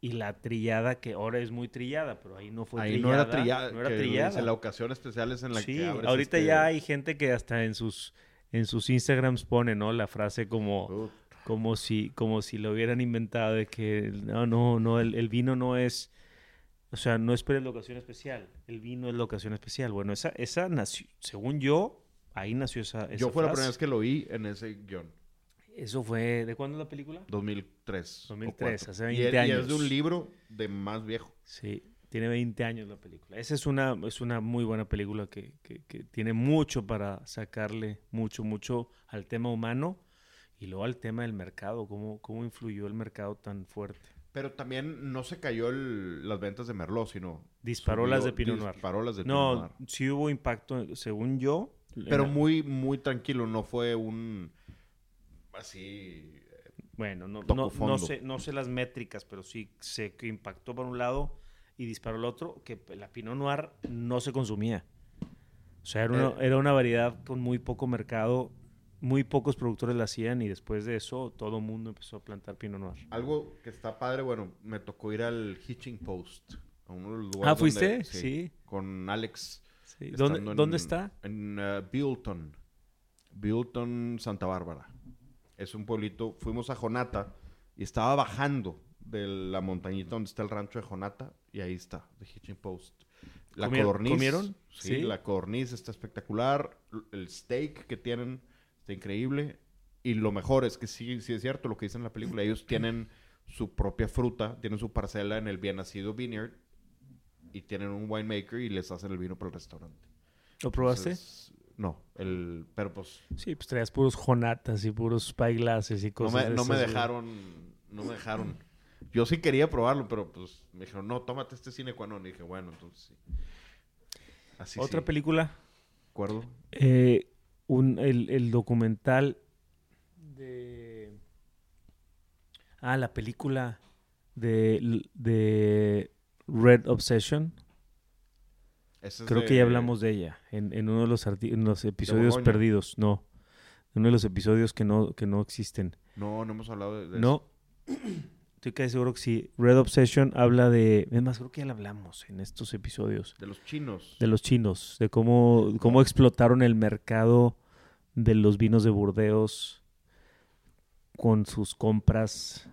Y la trillada, que ahora es muy trillada, pero ahí no fue Ahí trillada. no era trillada. no era que trillada. dice, la ocasión especial es en la sí, que abres ahorita este- ya hay gente que hasta en sus, en sus Instagrams pone, ¿no? La frase como como si, como si lo hubieran inventado de que no, no, no, el, el vino no es, o sea, no esperes la ocasión especial, el vino es la ocasión especial. Bueno, esa, esa nació, según yo, ahí nació esa, esa Yo fue la primera vez que lo vi en ese guion. Eso fue, ¿de cuándo es la película? 2003. o 2003, cuatro. hace Y 20 es- Y es de años. un libro de más viejo. Sí, tiene 20 años la película. Esa es una, es una muy buena película que, que, que tiene mucho para sacarle, mucho, mucho al tema humano y luego al tema del mercado, cómo, cómo influyó el mercado tan fuerte. Pero también no se cayó el- las ventas de Merlot, sino... Disparó subió- las de Pinot Noir. Disparó las de Pinot No, Noir. sí hubo impacto, según yo. Pero muy, muy tranquilo. No fue un... Así... Bueno, no, no, no, sé, no sé las métricas, pero sí sé que impactó por un lado y disparó el otro, que la Pinot Noir no se consumía. O sea, era una, Eh. era una variedad con muy poco mercado, muy pocos productores la hacían y después de eso todo el mundo empezó a plantar Pinot Noir. Algo que está padre, bueno, me tocó ir al Hitching Post. A uno de los lugares Ah, ¿fuiste? donde- Sí. Con Alex. Sí. ¿Dónde, en- dónde está? En uh, Buellton. Buellton, Santa Bárbara. Es un pueblito. Fuimos a Jonata y estaba bajando de la montañita donde está el rancho de Jonata y ahí está, The Hitching Post. La ¿Comieron- codorniz. comieron? Sí, Sí. la codorniz está espectacular. El steak que tienen está increíble. Y lo mejor es que sí, sí es cierto lo que dicen en la película. Ellos tienen su propia fruta, tienen su parcela en el bien nacido vineyard y tienen un winemaker y les hacen el vino para el restaurante. ¿Lo probaste? Entonces, no, el, pero pues Sí, pues traías puros jonatas y puros spyglasses y no cosas me, de no me esas, güey. dejaron, no me dejaron. Yo sí quería probarlo, pero pues me dijeron, no, tómate este cine cuando. Y dije, bueno, entonces sí. Así Otra sí, película ¿de acuerdo? Eh, un, el, el documental de... Ah, la película de, de Red Obsession. Es Creo de- que ya hablamos de ella en, en uno de los, arti- en los episodios perdidos. No. En uno de los episodios que no, que no existen. No, no hemos hablado de, de No. Estoy casi seguro que sí. Red Obsession habla de... Es más, creo que ya la hablamos en estos episodios. eso. De los chinos. de los chinos, de cómo, cómo explotaron el mercado de los vinos de Burdeos con sus compras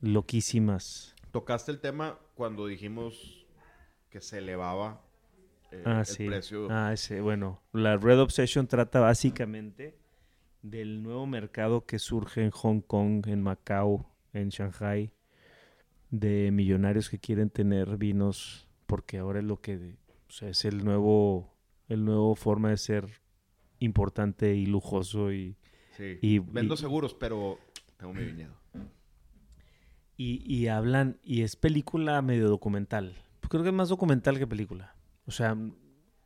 loquísimas. Tocaste el tema cuando dijimos que se elevaba eh, Ah, el sí. precio. Ah, ese, bueno, la Red Obsession trata básicamente del nuevo mercado que surge en Hong Kong, en Macao, en Shanghai, de millonarios que quieren tener vinos, porque ahora es lo que, o sea, es el nuevo, el nuevo forma de ser importante y lujoso y, Sí. y- Vendo y- seguros, pero tengo mi viñedo. y, y hablan, y es película medio documental. Creo que es más documental que película. O sea,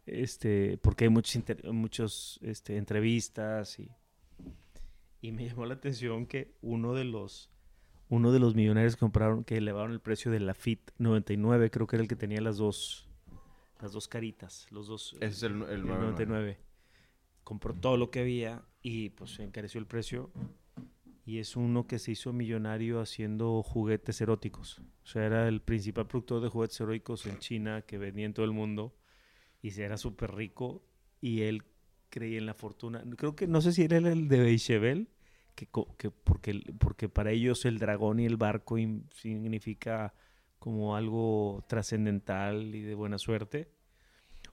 este, porque hay muchos, muchos este, entrevistas y, y me llamó la atención que uno de los, uno de los millonarios que compraron, que elevaron el precio de la FIT 99, creo que era el que tenía las dos, las dos caritas, los dos, Ese es el, el el 99. 99. Compró todo lo que había y pues encareció el precio. Y es uno que se hizo millonario haciendo juguetes eróticos. O sea, era el principal productor de juguetes eróticos en China que vendía en todo el mundo. Y se era súper rico. Y él creía en la fortuna. Creo que no sé si era el de Beischevel, que, que porque, porque para ellos el dragón y el barco significa como algo trascendental y de buena suerte.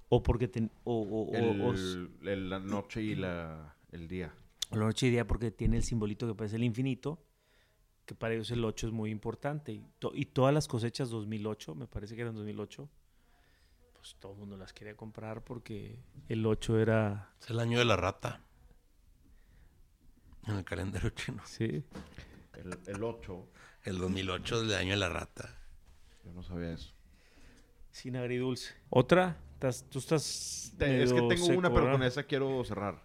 O porque ten- o, o- El- o el- la noche y la, el día. La noche y día porque tiene el simbolito que parece el infinito, que para ellos el 8 es muy importante. Y, to- y todas las cosechas 2008, me parece que eran 2008, pues todo el mundo las quería comprar porque el 8 era... Es el año de la rata. En el calendario chino. Sí. El, el 8. El 2008 es el año de la rata. Yo no sabía eso. Sin agridulce. ¿Otra? ¿Estás- ¿Tú estás... Te- es que tengo seco, una, pero ¿verdad? con esa quiero cerrar.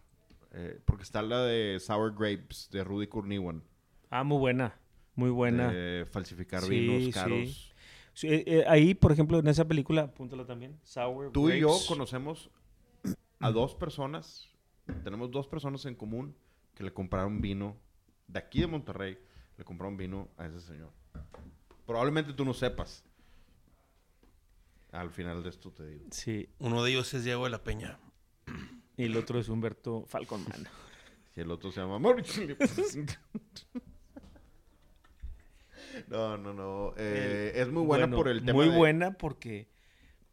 Eh, porque está la de Sour Grapes de Rudy Kurniwan. Ah, muy buena. Muy buena. De falsificar Sí, vinos caros. Sí, eh, eh, ahí, por ejemplo, en esa película, apúntala también. Sour Tú y yo conocemos a dos personas. Tenemos dos personas en común que le compraron vino de aquí de Monterrey. Le compraron vino a ese señor. Probablemente tú no sepas. Al final de esto te digo. Sí. Uno de ellos es Diego de la Peña. Y el otro es Humberto Falconman. Y el otro se llama Mauricio. No, no, no. Eh, es muy buena Bueno, por el tema Muy de buena porque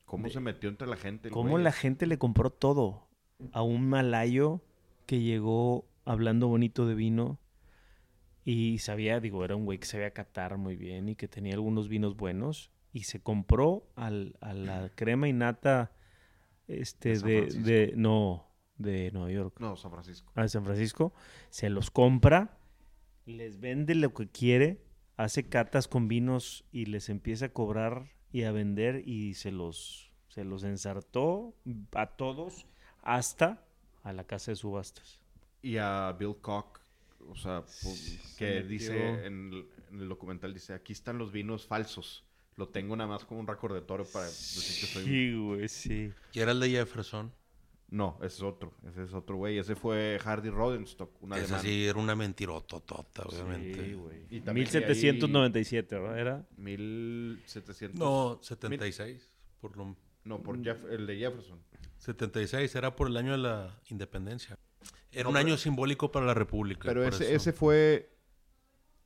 cómo se metió entre la gente. el cómo güey. la gente le compró todo a un malayo que llegó hablando bonito de vino y sabía, digo, era un güey que sabía catar muy bien y que tenía algunos vinos buenos y se compró al- a la crema este De San de, Francisco. de no de Nueva York No, San Francisco. a San Francisco, se los compra, les vende lo que quiere, hace catas con vinos y les empieza a cobrar y a vender y se los, se los ensartó a todos hasta a la casa de subastas. Y a Bill Koch, o sea, que dice en el, en el documental, dice, aquí están los vinos falsos. Lo tengo nada más como un recordatorio para decir que soy... Sí, güey, sí. Y era el de Jefferson. No, ese es otro. Ese es otro güey. Ese fue Hardy Rodenstock, un Esa alemán. sí era una mentirototota, obviamente. Sí, güey. Y también de ahí- 1797, ¿verdad? Era 1700... no, 76. Por lo... No, por Jeff- el de Jefferson. 76 era por el año de la independencia. Era No, un pero- año simbólico para la República. Pero ese, eso. ese fue...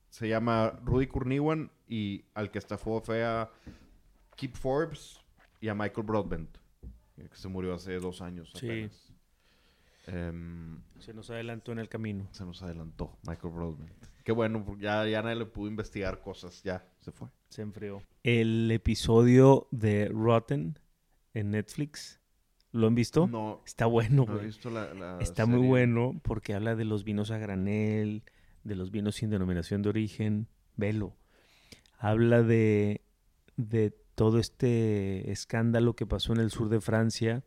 Se llama Rudy Kurniwan y al que estafó fue a Keith Forbes y a Michael Broadbent, que se murió hace dos años Sí. Em, se nos adelantó en el camino. se nos adelantó Michael Broadbent. Qué bueno, ya, ya nadie le pudo investigar cosas. Ya, se fue. Se enfrió. El episodio de Rotten en Netflix, ¿lo han visto? No, Está bueno, no he güey. visto la, la Está muy bueno porque habla de los vinos a granel, de los vinos sin denominación de origen. Velo. Habla de, de todo este escándalo que pasó en el sur de Francia,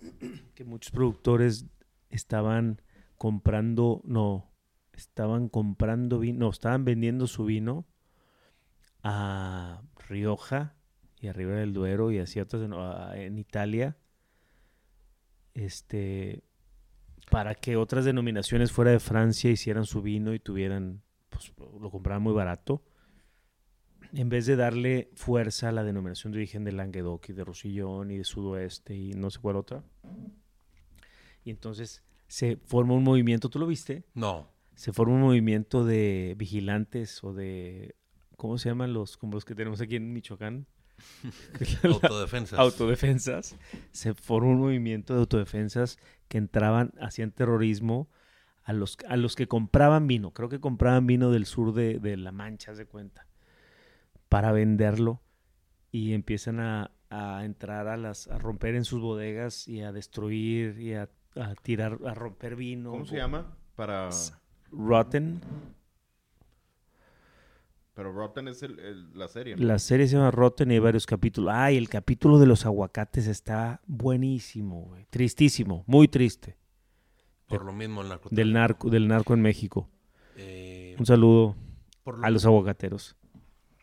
que muchos productores estaban comprando, no, estaban comprando vino, no, estaban vendiendo su vino a Rioja y a Ribera del Duero y hacia otras en, en Italia, este, para que otras denominaciones fuera de Francia hicieran su vino y tuvieran, pues lo compraran muy barato, en vez de darle fuerza a la denominación de origen de Languedoc y de Rosillón y de Sudoeste y no sé cuál otra. Y entonces se forma un movimiento, ¿tú lo viste? No. se forma un movimiento de vigilantes o de, ¿cómo se llaman los, como los que tenemos aquí en Michoacán? Autodefensas. autodefensas. Se formó un movimiento de autodefensas que entraban, hacían terrorismo a los, a los que compraban vino. Creo que compraban vino del sur de, de La Mancha, de cuenta, para venderlo. Y empiezan a, a entrar a las, a romper en sus bodegas y a destruir y a, a tirar, a romper vino. ¿Cómo se llama? Para... Rotten. Pero Rotten es el- el- la serie. ¿no? La serie se llama Rotten y hay varios capítulos. Ay, el capítulo de los aguacates está buenísimo, güey. Tristísimo, muy triste. Por lo mismo el narcotráfico. Del narco, del narco en México. Eh, Un saludo por lo a los aguacateros.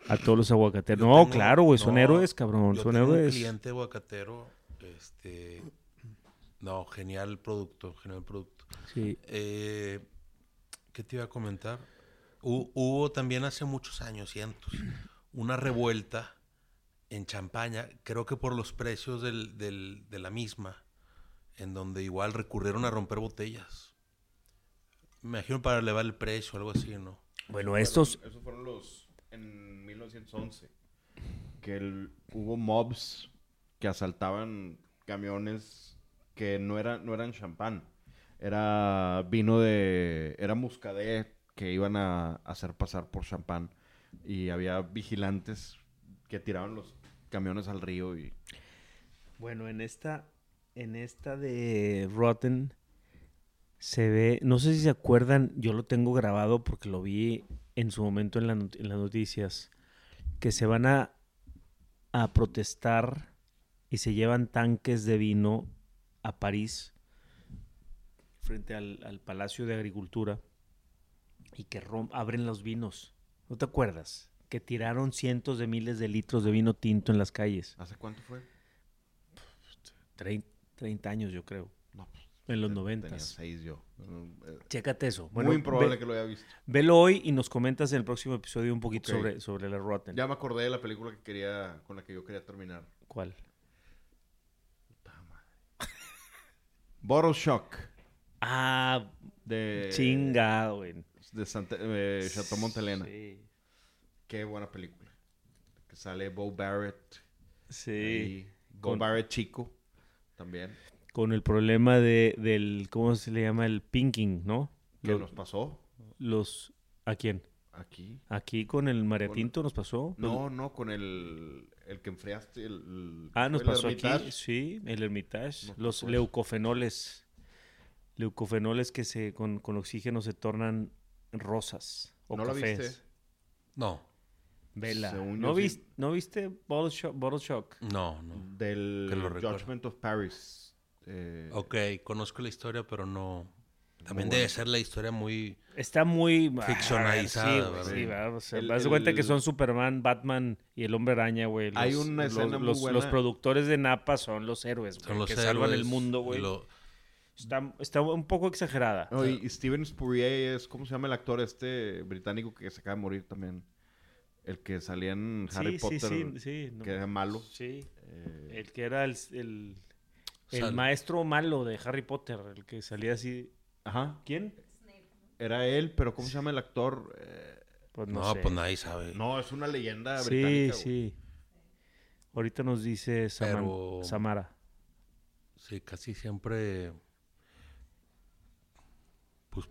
A todos los aguacateros. Yo No, tengo- claro, güey, son no, héroes, cabrón. Yo son tengo héroes. un cliente aguacatero, este... No, genial producto, genial producto. Sí. Eh, ¿Qué te iba a comentar? Hu- hubo también hace muchos años, cientos, una revuelta en Champaña, creo que por los precios del- del- de la misma, en donde igual recurrieron a romper botellas. Me imagino para elevar el precio, algo así, ¿no? Bueno, estos. Esos fueron los... En 1911. Que hubo mobs que asaltaban camiones que no, era, no eran champán. Era vino de... Era muscadet que iban a hacer pasar por champán. Y había vigilantes que tiraban los camiones al río y... Bueno, en esta. En esta de Rotten. Se ve. No sé si se acuerdan. Yo lo tengo grabado porque lo vi en su momento en, la en las noticias. Que se van a. A protestar. Y se llevan tanques de vino a París. Frente al, al Palacio de Agricultura. Y que rom- abren los vinos. ¿No te acuerdas? Que tiraron cientos de miles de litros de vino tinto en las calles. ¿Hace cuánto fue? Trein- 30 años, yo creo. En los tenía 90. seis yo. Chécate eso. Muy improbable ve- que lo haya visto. Velo hoy y nos comentas en el próximo episodio un poquito sobre, sobre la Rotten. Ya me acordé de la película que quería, con la que yo quería terminar. ¿Cuál? Bottle Shock. Ah, De, chinga, güey. De Santa, eh, Chateau Montelena. Sí. Qué buena película. Que sale Bo Barrett. Sí. Bo Con- Barrett chico. También. Con el problema de, del, ¿cómo se le llama? El pinking, ¿no? ¿Qué Lo- nos pasó Los, ¿a quién? aquí? Aquí con el Pinto nos pasó. No, no, con el, el que enfriaste. El, el- Ah, nos el pasó aquí, sí, el Hermitage. Nos Los pasó leucofenoles. Leucofenoles que se con, con oxígeno se tornan rosas o ¿No la cafés. viste? No, Vela. ¿No, vis- ¿No viste Bottle Shock? Bottle Shock? no, no. Del. Judgment of Paris. Eh, Ok, conozco la historia, pero no... También Muy debe bueno. ser la historia muy... Está muy... ah, Ficcionalizada, sí, sí, ¿verdad? O sea, El- haz de cuenta que el- son Superman, Batman y el Hombre Araña, güey. Hay una los- escena muy los, buena. los productores de Napa son los héroes, güey, Son los que salvan el mundo, güey. lo- Está, está un poco exagerada. no, y y Steven Spurrier es, ¿cómo se llama el actor este británico que se acaba de morir también? El que salía en Harry sí, Potter, sí, sí, sí. no. que era malo. Sí, Eh, el que era el, el, el Sal- maestro malo de Harry Potter, el que salía así. Ajá, ¿Quién? era él, pero ¿cómo se llama el actor? Eh, Pues no, No, sé. pues nadie sabe. no, es una leyenda Sí, británica. güey. sí. Ahorita nos dice Saman- Pero- Samara. Sí, casi siempre... Pues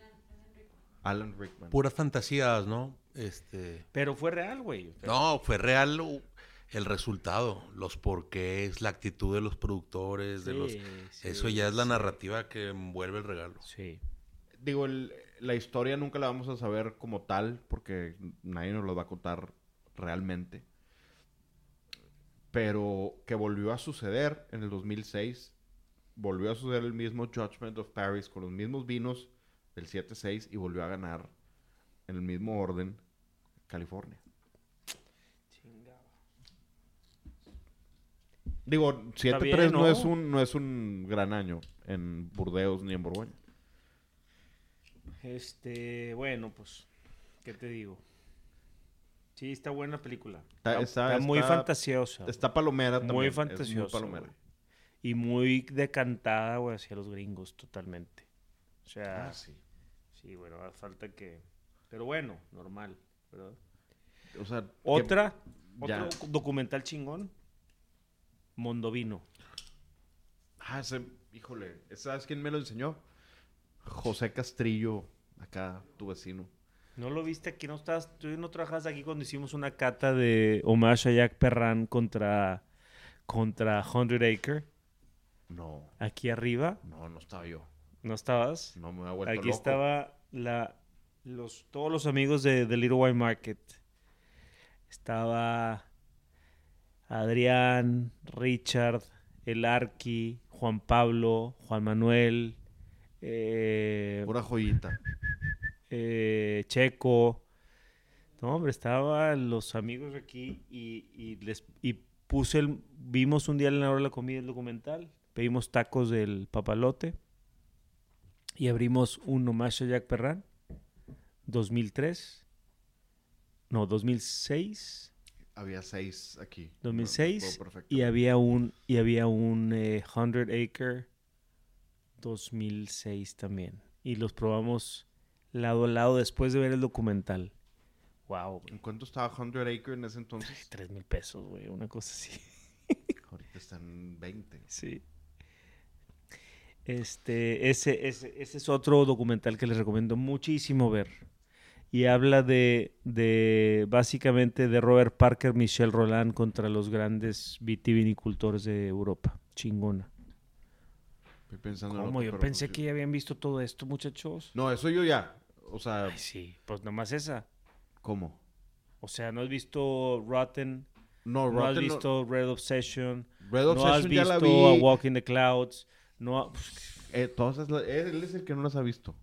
Alan Rickman. puras fantasías, ¿no? Este... Pero fue real, güey. No, fue real el resultado, los porqués, la actitud de los productores, de los... Sí, Eso ya es la narrativa que envuelve el regalo. Sí. Digo, el- la historia nunca la vamos a saber como tal, porque nadie nos lo va a contar realmente. Pero que volvió a suceder en el 2006. Volvió a suceder el mismo Judgment of Paris con los mismos vinos del 7-6 y volvió a ganar en el mismo orden California. Digo, 7-3 bien, no, ¿no? es un, no es un gran año en Burdeos ni en Borgoña. Este, bueno, pues, ¿qué te digo? Sí, está buena la película. Está- Está, está- muy fantasiosa. Está palomera también. muy fantasiosa. palomera. Y muy decantada, güey, hacia los gringos, totalmente. O sea, Ah, sí. Sí, bueno, falta que... Pero bueno, normal, ¿verdad? O sea, que- Otra, Ya. otro documental chingón, Mondovino. Ah, ese, híjole, ¿sabes quién me lo enseñó? José Castrillo, acá, tu vecino. ¿No lo viste aquí? ¿No estás, tú no trabajas aquí cuando hicimos una cata de homage a Jack Perran contra, contra 100 Acre? No, Aquí arriba, no, no estaba yo. ¿no estabas? No me ha vuelto Aquí loco. estaba la, los, todos los amigos de, de Little White Market. Estaba Adrián, Richard, El Arqui, Juan Pablo, Juan Manuel, eh, Pura joyita. eh, Checo. No, hombre, estaban los amigos aquí y, y les y puse el, vimos un día en la hora de la comida el documental, pedimos tacos del papalote y abrimos un homenaje a Jack Perran 2003 no 2006 Había seis aquí. 2006 Me acuerdo perfecto. y había un y había un eh, 100 Acre 2006 también y los probamos lado a lado después de ver el documental. Wow, ¿En cuánto estaba 100 Acre en ese entonces? tres mil pesos, güey, una cosa así. Ahorita están 20. Sí. Este, ese, ese, ese es otro documental que les recomiendo muchísimo ver. Y habla de, de básicamente de Robert Parker, Michel Roland contra los grandes vitivinicultores de Europa. Chingona. Estoy pensando en ¿Cómo? Yo pensé que ya habían visto todo esto, muchachos. No, eso yo ya. O sea, Ay, sí, pues nomás esa. ¿cómo? O sea, ¿no has visto Rotten? No, ¿No has Rotten no- visto Red Obsession? Red ¿No has Obsession ya la visto A vi. Walk in the Clouds? ¿No ha- Eh, todas esas él es el que no las ha visto.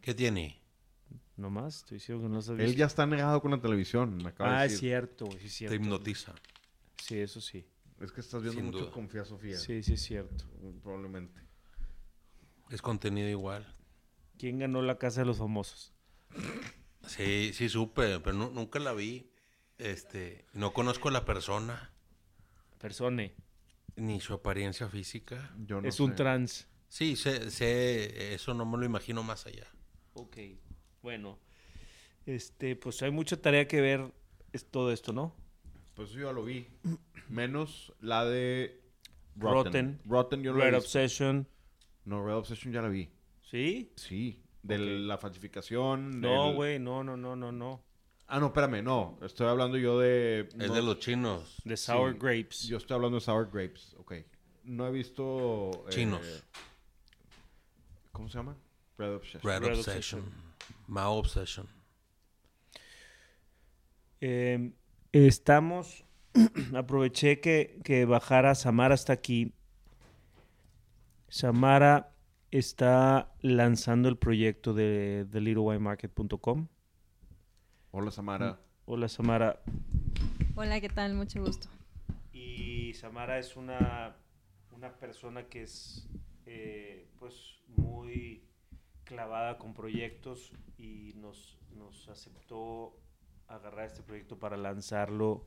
¿Qué tiene? Nomás, estoy diciendo que no visto. Él ya está negado con la televisión, me acaba Ah, de es decir. cierto, sí es Te cierto. hipnotiza. Sí, eso sí. Es que estás viendo Sin mucho duda. Confía Sofía. Sí, sí es cierto. Probablemente. Es contenido igual. ¿Quién ganó la Casa de los Famosos? Sí, sí supe, pero nu- nunca la vi. Este, no conozco a la persona, Persone. ni su apariencia física. Yo no es un sé. trans. Sí, sé, sé, eso no me lo imagino más allá. Ok. Bueno. Este, pues hay mucha tarea que ver es todo esto, ¿no? Pues yo ya lo vi. Menos la de Rotten. Rotten. Rotten yo no la Red he visto. Obsession. No, Red Obsession ya la vi. ¿Sí? Sí. De la falsificación. No, del- güey, no, no, no, no, no. Ah, no, espérame, no. Estoy hablando yo de... Es no- de los chinos. The Sour Sí, Grapes. Yo estoy hablando de Sour Grapes. Ok. No he visto... eh, Chinos. ¿Cómo se llama? Red Obsession. Red, Red Obsession. Obsession. Mao Obsession. Eh, estamos. aproveché que, que bajara Samara hasta aquí. Samara está lanzando el proyecto de, de littlewhitemarket.com. Hola, Samara. Hola Samara. Hola, ¿qué tal? Mucho gusto. Y Samara es una, una persona que es eh, pues muy clavada con proyectos y nos, nos aceptó agarrar este proyecto para lanzarlo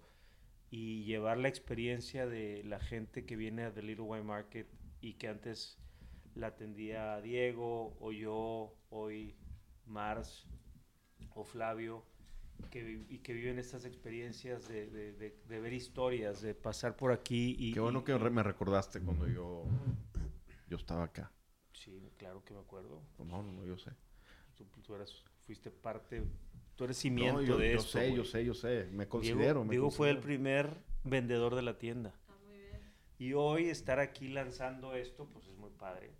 y llevar la experiencia de la gente que viene a The Little Wine Market y que antes la atendía Diego o yo, hoy Mars o Flavio, que, y que viven estas experiencias de, de- de- de ver historias, de pasar por aquí y... Qué bueno y- que me recordaste cuando yo... Yo estaba acá. Sí, claro que me acuerdo. No, no, no, yo sé. Tú, tú eras, fuiste parte, tú eres cimiento No, yo, de yo esto. sé, yo sé, yo sé. Me Diego, considero. me Diego fue el considero. primer vendedor de la tienda. Y hoy estar aquí lanzando esto, pues es muy padre.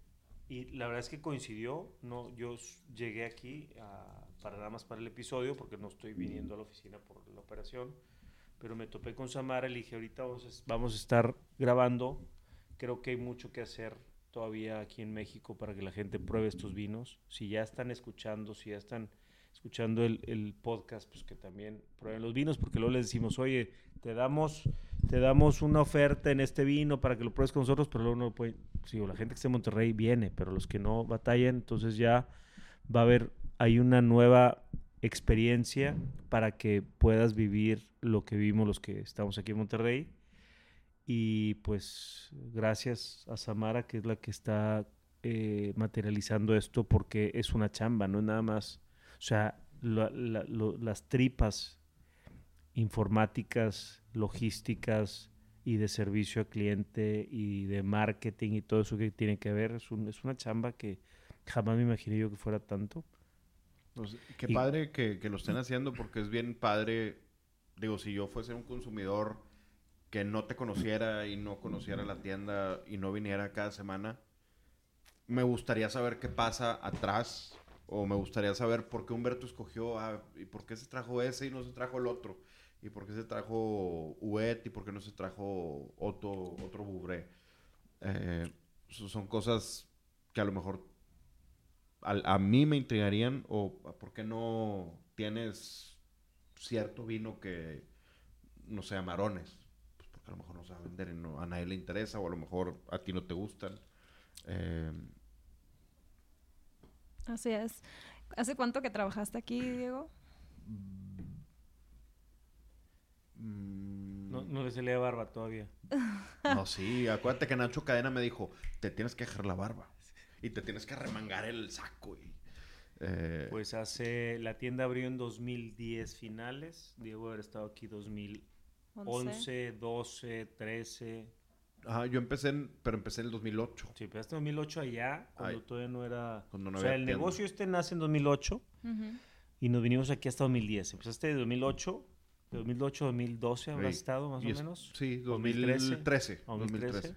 Y la verdad es que coincidió, no, yo llegué aquí a- para nada más para el episodio, porque no estoy viniendo a la oficina por la operación, pero me topé con Samara y le dije, ahorita vamos a, vamos a estar grabando, creo que hay mucho que hacer todavía aquí en México para que la gente pruebe estos vinos. Si ya están escuchando, si ya están escuchando el, el podcast, pues que también prueben los vinos, porque luego les decimos, oye, te damos, te damos una oferta en este vino para que lo pruebes con nosotros, pero luego no puede, sí, o la gente que esté en Monterrey viene, pero los que no batallan, entonces ya va a haber, hay una nueva experiencia para que puedas vivir lo que vivimos los que estamos aquí en Monterrey. Y pues gracias a Samara, que es la que está eh, materializando esto porque es una chamba, no es nada más. O sea, las tripas informáticas, logísticas y de servicio al cliente y de marketing y todo eso que tiene que ver, es, es una chamba que jamás me imaginé yo que fuera tanto. Pues, qué padre que, que, lo estén haciendo porque es bien padre. Digo, si yo fuese un consumidor que no te conociera y no conociera la tienda y no viniera cada semana, me gustaría saber qué pasa atrás o me gustaría saber por qué Humberto escogió a, y por qué se trajo ese y no se trajo el otro y por qué se trajo Uet y por qué no se trajo otro, otro Bubré. Eh, son cosas que a lo mejor a, mí me intrigarían o por qué no tienes cierto vino que no sea marones. A lo mejor no se va a vender y a nadie le interesa o a lo mejor a ti no te gustan. Eh, Así es. ¿Hace cuánto que trabajaste aquí, Diego? No, no le salía barba todavía. No, sí. Acuérdate que Nacho Cadena me dijo, te tienes que dejar la barba. Y te tienes que remangar el saco. Y, eh, Pues hace... La tienda abrió en 2010 finales. Diego haber estado aquí 2011, 12, 13... Ajá, yo empecé en, pero empecé en el 2008. Sí, empezaste en 2008 allá, cuando todavía no era... o sea, el negocio este nace en 2008 y nos vinimos aquí hasta 2010. Empezaste de 2008, de 2008 a 2012 habrás estado más o menos. Sí, 2013. 2013.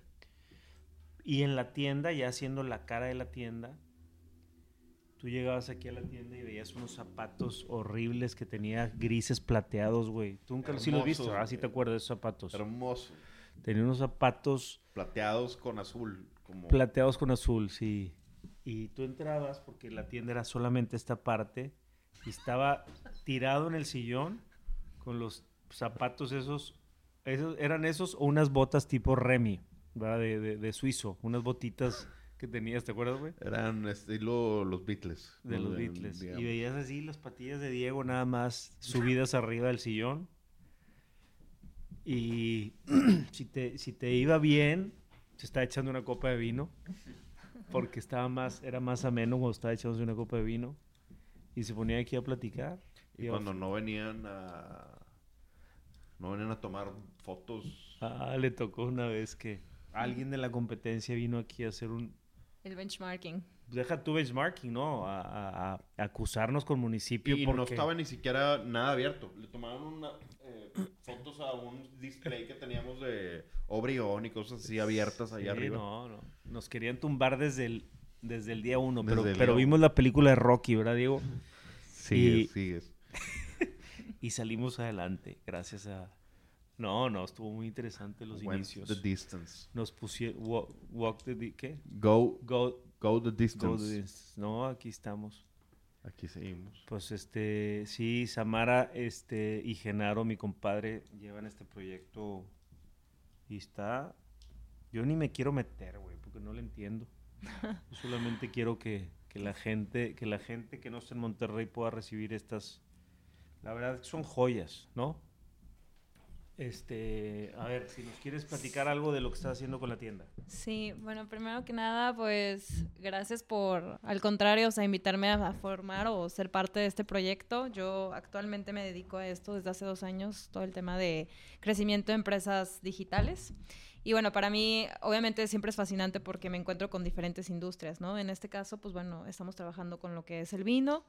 Y en la tienda, ya haciendo la cara de la tienda, tú llegabas aquí a la tienda y veías unos zapatos horribles que tenía grises plateados, güey. Tú nunca sí los has visto, ah, sí te acuerdas de esos zapatos. Hermoso. Tenía unos zapatos... Plateados con azul. Plateados con azul, sí. Y tú entrabas porque la tienda era solamente esta parte y estaba tirado en el sillón con los zapatos esos, esos eran esos o unas botas tipo Remy, ¿verdad? De, de, suizo, unas botitas que tenías, ¿te acuerdas, güey? Eran estilo los Beatles. De los Beatles. Y veías así las patillas de Diego nada más subidas arriba del sillón y si, te, si te iba bien, se estaba echando una copa de vino, porque estaba más, era más ameno cuando estaba echándose una copa de vino, y se ponía aquí a platicar. Y, cuando no venían a... No venían a tomar fotos. Ah, le tocó una vez que alguien de la competencia vino aquí a hacer un... El benchmarking deja tu benchmarking, ¿no? A, acusarnos con municipio. Y no estaba ni siquiera nada abierto. Le tomaron una, eh, fotos a un display que teníamos de Obrión y cosas así abiertas allá arriba. No, no. Nos querían tumbar desde el, desde el día uno, pero, pero vimos la película de Rocky, ¿verdad, Diego? Sí, sí. y salimos adelante, gracias a... No, no, estuvo muy interesante los inicios. the distance. Nos pusieron... Walk, the... ¿Qué? Go... Go Go the distance. No, aquí estamos. Aquí seguimos. Pues este, sí, Samara este, y Genaro, mi compadre, llevan este proyecto y está... Yo ni me quiero meter, güey, porque no lo entiendo. Yo solamente quiero que, que, la gente, que la gente que no está en Monterrey pueda recibir estas... La verdad son joyas, ¿no? Este, a ver, si nos quieres platicar algo de lo que estás haciendo con la tienda. Sí, bueno, primero que nada, pues gracias por, al contrario, o sea, invitarme a, formar o ser parte de este proyecto. Yo actualmente me dedico a esto desde hace dos años, todo el tema de crecimiento de empresas digitales. Y bueno, para mí, obviamente, siempre es fascinante porque me encuentro con diferentes industrias, ¿no? En este caso, pues bueno, estamos trabajando con lo que es el vino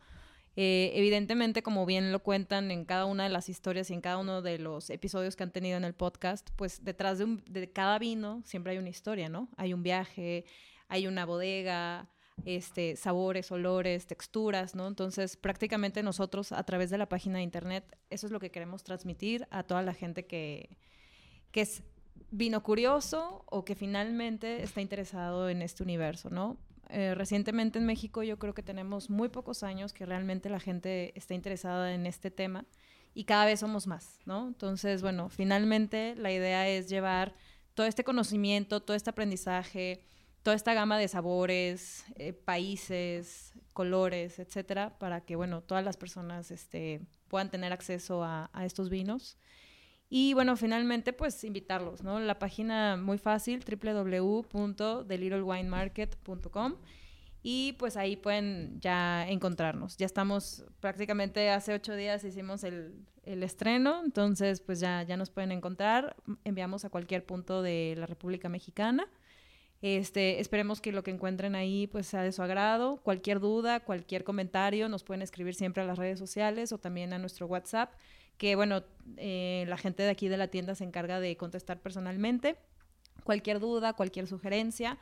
eh, evidentemente, como bien lo cuentan en cada una de las historias y en cada uno de los episodios que han tenido en el podcast, pues detrás de, de cada vino siempre hay una historia, ¿no? Hay un viaje, hay una bodega, este, sabores, olores, texturas, ¿no? Entonces, prácticamente nosotros a través de la página de internet, eso es lo que queremos transmitir a toda la gente que, que es vino curioso o que finalmente está interesado en este universo, ¿no? Eh, recientemente en México yo creo que tenemos muy pocos años que realmente la gente está interesada en este tema y cada vez somos más, ¿no? Entonces, bueno, finalmente la idea es llevar todo este conocimiento, todo este aprendizaje, toda esta gama de sabores, eh, países, colores, etcétera, para que, bueno, todas las personas este, puedan tener acceso a, a estos vinos. Y bueno, finalmente pues invitarlos, ¿no? La página muy fácil, www.thelittlewinemarket.com. Y pues ahí pueden ya encontrarnos. Ya estamos prácticamente hace ocho días hicimos el, el estreno, entonces pues ya, ya nos pueden encontrar. Enviamos a cualquier punto de la República Mexicana. Este, esperemos que lo que encuentren ahí pues sea de su agrado. Cualquier duda, cualquier comentario, nos pueden escribir siempre a las redes sociales o también a nuestro WhatsApp, que bueno, eh, la gente de aquí de la tienda se encarga de contestar personalmente. Cualquier duda, cualquier sugerencia.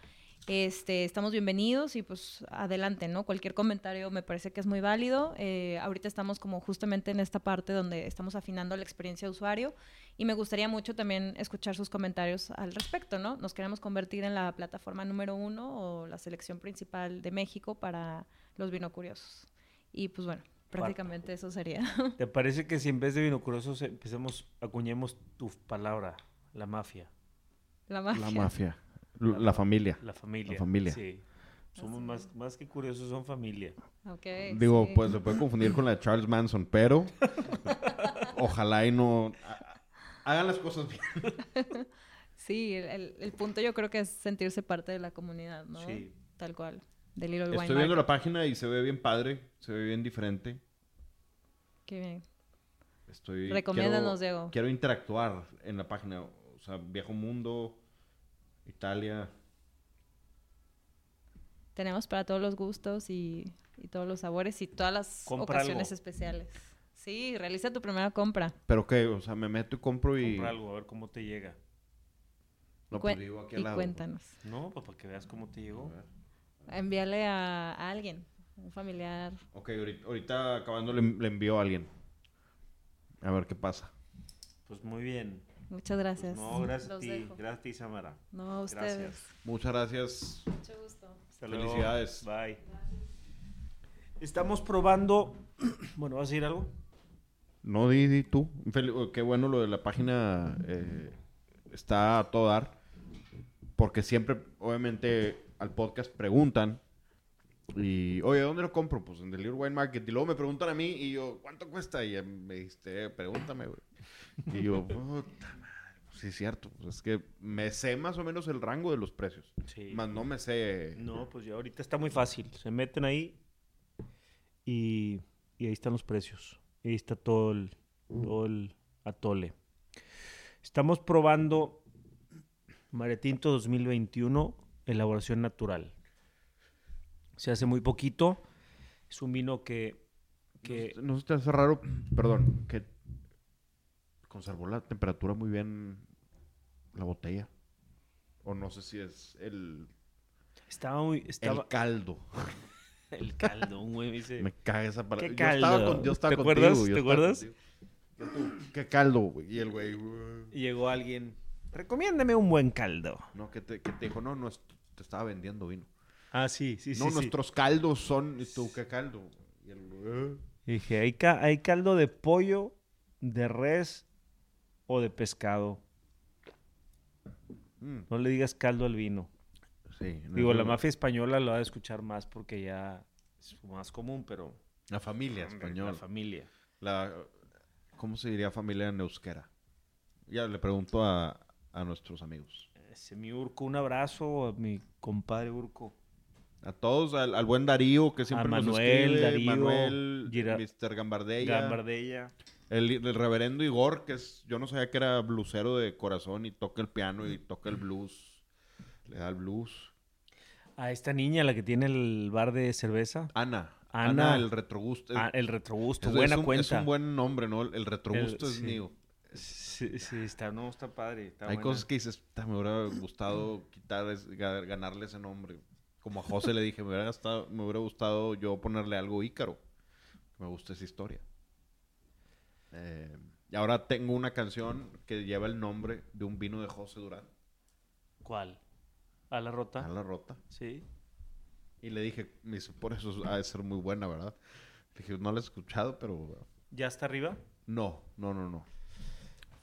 Este, estamos bienvenidos y pues adelante, ¿no? Cualquier comentario me parece que es muy válido. Eh, ahorita estamos como justamente en esta parte donde estamos afinando la experiencia de usuario y me gustaría mucho también escuchar sus comentarios al respecto, ¿no? Nos queremos convertir en la plataforma número uno o la selección principal de México para los vinocuriosos. Y pues bueno, prácticamente eso sería. ¿Te parece que si en vez de vinocuriosos empecemos, acuñemos tu palabra, la mafia? La mafia. La mafia. La, la familia. La familia. La familia. Sí. Somos Así más, más que curiosos, son familia. Ok, Digo, sí. pues se puede confundir con la de Charles Manson, pero ojalá y no ha- hagan las cosas bien. Sí, el, el- el punto yo creo que es sentirse parte de la comunidad, ¿no? Sí. Tal cual. De Little Wine Estoy viendo la página y se ve bien padre, se ve bien diferente. Qué bien. Estoy Recomiéndanos, quiero, Diego. Quiero interactuar en la página, o sea, Viejo Mundo, Italia. Tenemos para todos los gustos y, y todos los sabores y todas las Compra ocasiones algo. especiales. Sí, realiza tu primera compra. Pero que, o sea, me meto y compro y Compra algo, a ver cómo te llega. no pues vivo aquí y al lado. cuéntanos. No, pues para que veas cómo te A llegó. ver. Envíale a, a alguien, un familiar. Ok, ahorita, ahorita acabando le, le envío a alguien. A ver qué pasa. Pues muy bien. Muchas gracias. No, gracias a ti. dejo. Gracias a ti, Samara. No, a ustedes. Gracias. Muchas gracias. Mucho gusto. Hasta luego. Felicidades. Bye. Estamos probando. Bueno, ¿vas a decir algo? No, di, di tú. Fel- Qué bueno lo de la página. eh, está a todo dar. Porque siempre, obviamente, al podcast preguntan. Y, oye, ¿dónde lo compro? Pues en The Little Wine Market. Y luego me preguntan a mí y yo, ¿cuánto cuesta? Y me dijiste, "Eh, pregúntame, güey. Y yo, puta madre. Pues sí, es cierto. Pues es que me sé más o menos el rango de los precios. Sí. Más no me sé. No, pues ya ahorita está muy fácil. Se meten ahí y, y ahí están los precios. Y ahí está todo el, todo el atole. Estamos probando Maretinto 2021, elaboración natural. Se hace muy poquito. Es un vino que... que No se te hace raro, perdón, que conservó la temperatura muy bien la botella. O no sé si es el, estaba muy... Estaba el caldo. el caldo, güey. me dice- Me caga esa palabra. ¿Qué Yo estaba, caldo? con- yo estaba ¿Te contigo. acuerdas? yo ¿Te acuerdas? contigo. ¿Qué caldo? güey? Y el güey, llegó alguien... Recomiéndame un buen caldo. no, que te, que te dijo, no, no, es- te estaba vendiendo vino. Ah, sí, sí, no, sí. sí. nuestros caldos son, y tú, ¿qué caldo? Y el. Y Dije, ¿hay, ca- hay caldo de pollo, de res o de pescado. Mm, No le digas caldo al vino. sí. no Digo, la mafia española lo va a escuchar más porque ya es más común, pero... La familia española. La familia. La, ¿Cómo se diría familia en euskera? Ya le pregunto a, a nuestros amigos. Ese, mi Urco, un abrazo a mi compadre Urco. A todos, al, al buen Darío que siempre A nos Manuel, escribe, Darío, Manuel, Gira- Mr. Gambardella, Gambardella. el, el reverendo Igor, que es, yo no sabía que era blusero de corazón y toca el piano y toca el blues, le da el blues. A esta niña, la que tiene el bar de cerveza. Ana, Ana. Ana, el retrogusto. Ah, el retrogusto, buena es un, cuenta. es un buen nombre, ¿no? El retrogusto El- es sí. mío. Sí, sí, está, no, está padre. está Hay buena. cosas que dices, "Ta, me hubiera gustado quitar, ganarle ese nombre. Como a José le dije, me hubiera, gastado- me hubiera gustado yo ponerle algo ícaro. Me gusta esa historia. Eh, y ahora tengo una canción que lleva el nombre de un vino de José Durán, ¿Cuál? ¿A la rota? a la rota. Sí. Y le dije, me dice, por eso ha de ser muy buena, ¿verdad? Le dije, no la he escuchado, pero ¿Ya está arriba? no, no, no, no.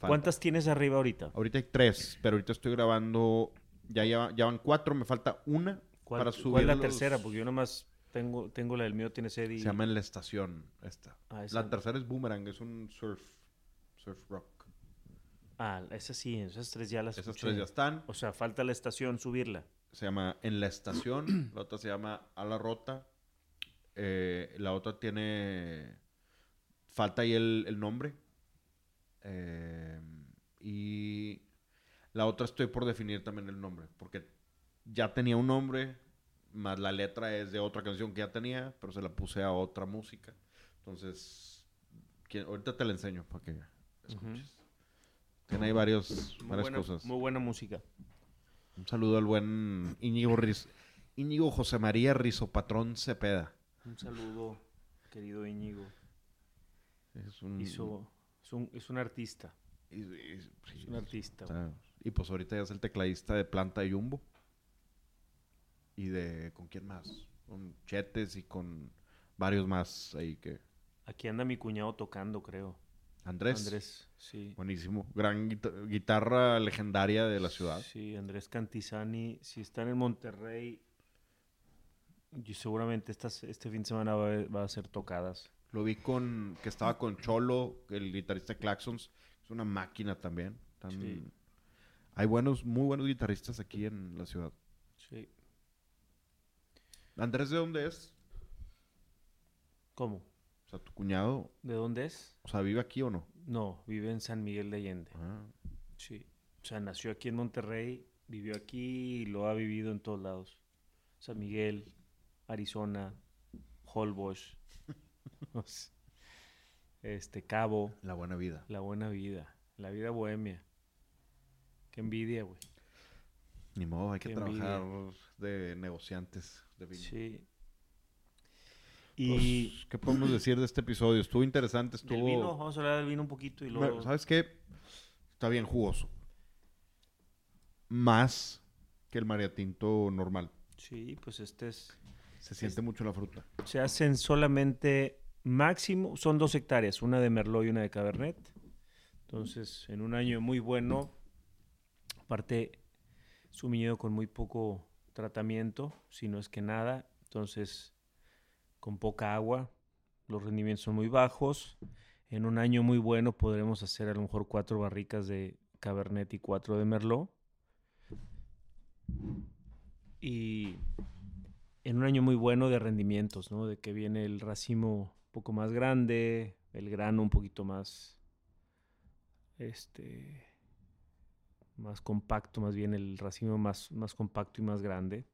Falta. ¿Cuántas tienes arriba ahorita? Ahorita hay tres, pero ahorita estoy grabando, ya, ya, ya van cuatro, me falta una ¿Cuál, para cuál subir es la los- tercera? Porque yo nomás tengo, tengo la del mío, tiene sed y... Se llama En la Estación, esta. Ah, esa- La tercera es Boomerang, es un surf, surf rock. Ah, esas sí, esas tres ya las Esas escuché. tres ya están. O sea, falta la estación subirla. se llama En la Estación, la otra se llama A la Rota, eh, la otra tiene... Falta ahí el, el nombre. Eh, y la otra estoy por definir también el nombre, porque ya tenía un nombre, más la letra es de otra canción que ya tenía, pero se la puse a otra música. Entonces, ¿quién- ahorita te la enseño para que escuches. Tiene ahí varios, Muy varias buena, cosas. muy buena música. Un saludo al buen Íñigo, Riz- Íñigo José María Rizopatrón Cepeda. Un saludo, querido Íñigo. Es un, Hizo, es, un, es un artista. Es un artista. o sea, y pues ahorita ya es el tecladista de Planta y Jumbo. Y de... ¿Con quién más? Con Chetes y con varios más ahí que... Aquí anda mi cuñado tocando, creo. Andrés. Andrés, sí. Buenísimo. Gran guita- guitarra legendaria de la ciudad. Sí, Andrés Cantizani. Si están en Monterrey, y seguramente estas, este fin de semana va, a- va a ser tocadas. Lo vi con... Que estaba con Cholo, el guitarrista Claxons. Es una máquina también. Tan- Sí. Hay buenos, muy buenos guitarristas aquí en la ciudad. Sí. Andrés, ¿de dónde es? ¿Cómo? O sea, tu cuñado, ¿De dónde es? o sea, ¿vive aquí o no? No, vive en San Miguel de Allende. Ah, Sí. O sea, nació aquí en Monterrey, vivió aquí y lo ha vivido en todos lados. San Miguel, Arizona, Holbox, este Cabo, la buena vida. la buena vida, la vida bohemia. Qué envidia, güey. Ni modo, hay que Qué trabajar de negociantes de vino. Sí. Pues, Y ¿Qué podemos decir de este episodio? Estuvo interesante, del estuvo... vino, vamos a hablar del vino un poquito y luego... ¿Sabes qué? Está bien jugoso. Más que el mariatinto normal. Sí, pues este es... Se siente mucho la fruta. Se hacen solamente máximo, son dos hectáreas, una de Merlot y una de Cabernet. Entonces, en un año muy bueno, aparte es con muy poco tratamiento, si no es que nada, entonces con poca agua, los rendimientos son muy bajos. En un año muy bueno podremos hacer a lo mejor cuatro barricas de Cabernet y cuatro de Merlot. Y en un año muy bueno de rendimientos, ¿no? De que viene el racimo un poco más grande, el grano un poquito más, este, más compacto, más bien el racimo más, más compacto y más grande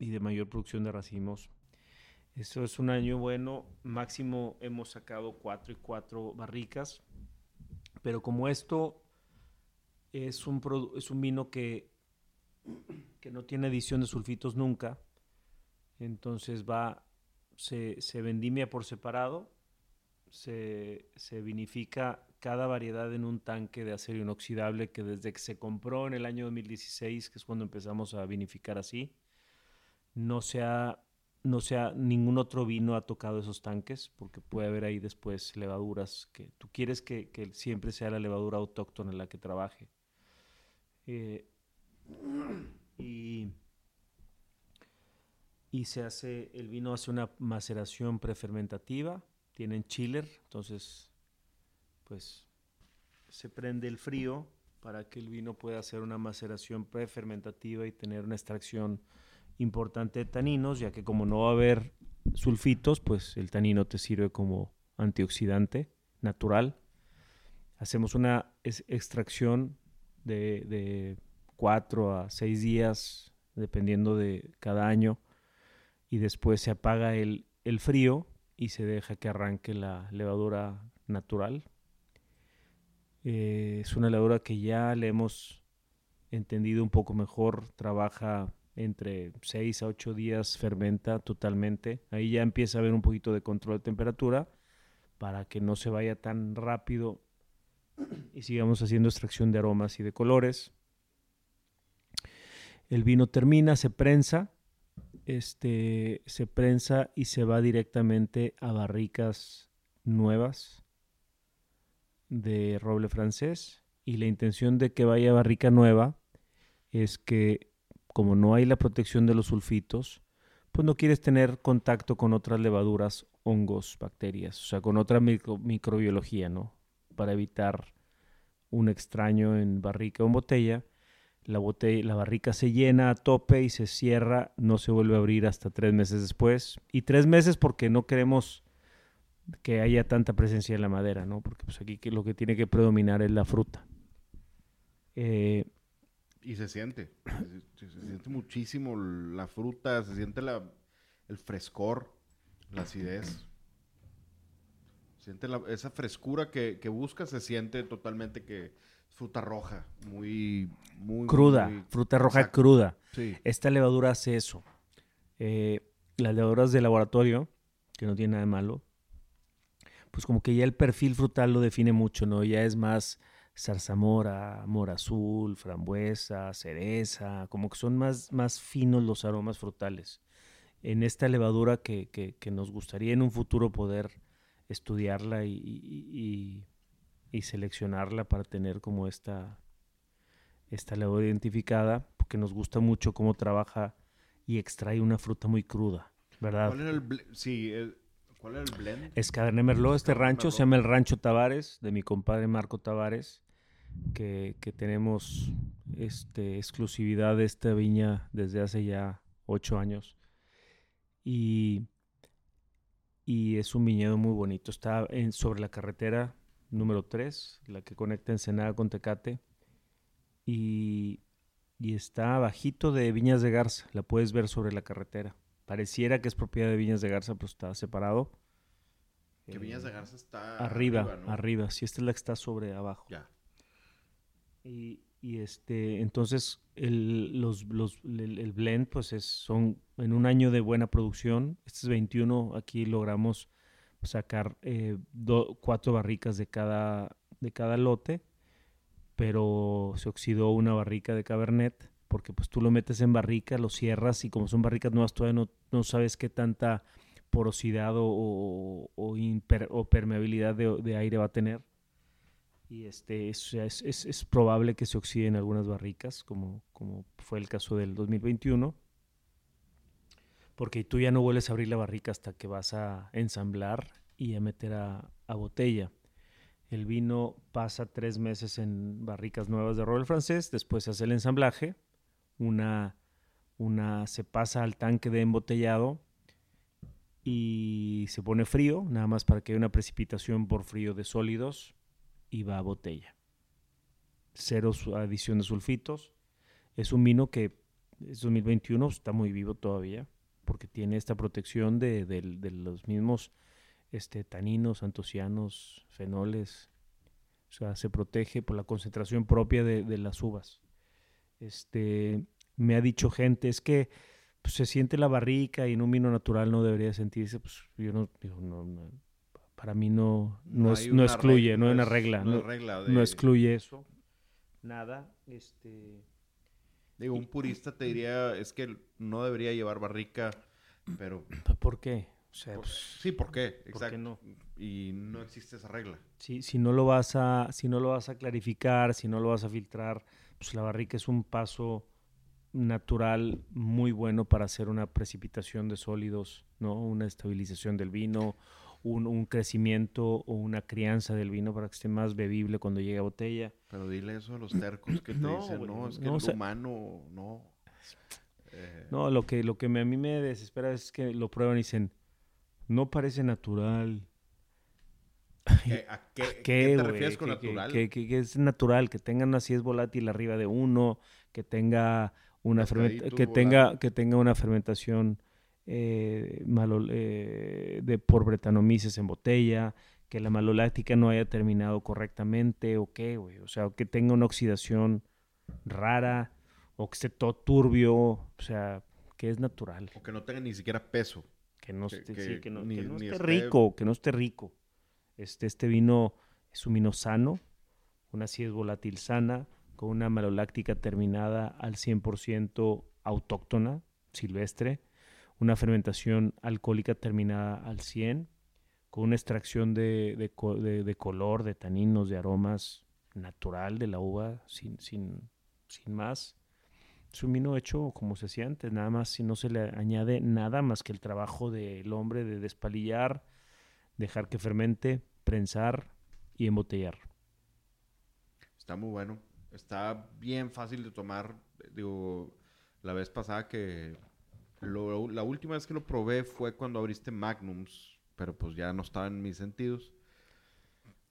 y de mayor producción de racimos. Eso es un año bueno, máximo hemos sacado cuatro y cuatro barricas, pero como esto es un, es un vino que que no tiene adición de sulfitos nunca. Entonces va, se, se vendimia por separado, se, se vinifica cada variedad en un tanque de acero inoxidable que desde que se compró en el año 2016, que es cuando empezamos a vinificar así, no se ha, no se ha- ningún otro vino ha tocado esos tanques, porque puede haber ahí después levaduras que tú quieres que, que siempre sea la levadura autóctona la que trabaje. Eh, y, y se hace, el vino hace una maceración prefermentativa, tienen chiller, entonces pues se prende el frío para que el vino pueda hacer una maceración prefermentativa y tener una extracción importante de taninos, ya que como no va a haber sulfitos, pues el tanino te sirve como antioxidante natural. Hacemos una extracción de, de cuatro a seis días, dependiendo de cada año, y después se apaga el, el frío y se deja que arranque la levadura natural. Eh, es una levadura que ya le hemos entendido un poco mejor, trabaja entre 6 a 8 días, fermenta totalmente. Ahí ya empieza a haber un poquito de control de temperatura para que no se vaya tan rápido y sigamos haciendo extracción de aromas y de colores. El vino termina, se prensa, este, se prensa y se va directamente a barricas nuevas de roble francés. Y la intención de que vaya a barrica nueva es que, como no hay la protección de los sulfitos, pues no quieres tener contacto con otras levaduras, hongos, bacterias, o sea, con otra micro- microbiología, ¿no? Para evitar un extraño en barrica o en botella. La, botella, la barrica se llena a tope y se cierra, no se vuelve a abrir hasta tres meses después. Y tres meses porque no queremos que haya tanta presencia en la madera, ¿no? Porque pues aquí lo que tiene que predominar es la fruta. Eh, y se siente, se, siente muchísimo la fruta, se siente la, el frescor, la acidez. Siente esa frescura que, buscas, se siente totalmente que fruta roja, muy... muy cruda, muy- fruta roja Exacto. cruda. Sí. Esta levadura hace eso. Eh, las levaduras de laboratorio, que no tiene nada de malo, pues como que ya el perfil frutal lo define mucho, ¿no? Ya es más zarzamora, mora azul, frambuesa, cereza, como que son más, más finos los aromas frutales. En esta levadura que, que- que nos gustaría en un futuro poder estudiarla y, y- y- y seleccionarla para tener como esta, esta levadura identificada, porque nos gusta mucho cómo trabaja y extrae una fruta muy cruda, ¿verdad? ¿Cuál era el ble- sí, el- ¿cuál era el blend? Es Cabernet Merlot, este Cabernet rancho se llama el Rancho Tavares, de mi compadre Marco Tavares, que, que tenemos este, exclusividad de esta viña desde hace ya ocho años. Y, y es un viñedo muy bonito. Está en, sobre la carretera número 3, la que conecta Ensenada con Tecate. Y, y está bajito de Viñas de Garza. La puedes ver sobre la carretera. Pareciera que es propiedad de Viñas de Garza, pero está separado. Que Eh, Viñas de Garza está Arriba, ¿no? arriba. Sí, esta es la que está sobre abajo. Ya. Y, y, este, entonces el, los, los- el, el blend, pues es, son en un año de buena producción. Este es 21, aquí logramos sacar eh, cuatro barricas de cada, de cada lote, pero se oxidó una barrica de Cabernet, porque pues tú lo metes en barrica, lo cierras y como son barricas nuevas todavía no, no sabes qué tanta porosidad o, o- o permeabilidad de, aire va a tener. Y este, es, es, es- es probable que se oxiden algunas barricas, como, como fue el caso del 2021. Porque tú ya no vuelves a abrir la barrica hasta que vas a ensamblar y a meter a, botella. El vino pasa tres meses en barricas nuevas de roble francés, después se hace el ensamblaje, una, una se pasa al tanque de embotellado y se pone frío, nada más para que haya una precipitación por frío de sólidos y va a botella. Cero adición de sulfitos. Es un vino que es 2021, está muy vivo todavía, porque tiene esta protección de, los mismos este, taninos, antocianos, fenoles. O sea, se protege por la concentración propia de, de las uvas. Este, me ha dicho gente, es que pues, se siente la barrica y en un vino natural no debería sentirse, pues yo no, digo, no, no, para mí no, no, es- no excluye, no hay una es- regla, No, no, excluye eso, nada, este... Digo, un purista te diría, es que no debería llevar barrica, pero... ¿Por qué? O sea, por- pues, sí, ¿por qué? ¿por qué Exacto. no? Y no existe esa regla. Si, si no lo vas a, si no lo vas a clarificar, si no lo vas a filtrar, pues la barrica es un paso natural muy bueno para hacer una precipitación de sólidos, ¿no? Una estabilización del vino, un, un crecimiento o una crianza del vino para que esté más bebible cuando llegue a botella. Pero dile eso a los tercos que te No, dicen, no, es que no, el o sea- humano, no. Eh, No, lo que, lo que me- a mí me desespera es que lo prueban y dicen, no parece natural. ¿qué- ¿A qué, ¿Qué, qué te refieres con natural? Que, que- que es natural, que tenga una acidez volátil arriba de uno, que tenga una que tenga que tenga una fermentación eh, malo- eh, de por bretanomices en botella, que la maloláctica no haya terminado correctamente o qué, güey, o sea, que tenga una oxidación rara o que esté todo turbio, o sea, que es natural, O que no tenga ni siquiera peso. que no Que- esté, que sí, que no, ni- que no ni esté esté- rico, que no esté rico. Este, este vino es un vino sano, una acidez volátil sana, con una maloláctica terminada al 100% autóctona, silvestre, una fermentación alcohólica terminada al 100, con una extracción de, de co- de- de color, de taninos, de aromas natural de la uva, sin, sin, sin más. Es un vino hecho como se hacía antes, nada más si no se le añade nada más que el trabajo del hombre de despalillar, dejar que fermente, prensar y embotellar. Está muy bueno. Está bien fácil de tomar. Digo, la vez pasada que... lo- la última vez que lo probé fue cuando abriste Magnums, pero pues ya no estaba en mis sentidos.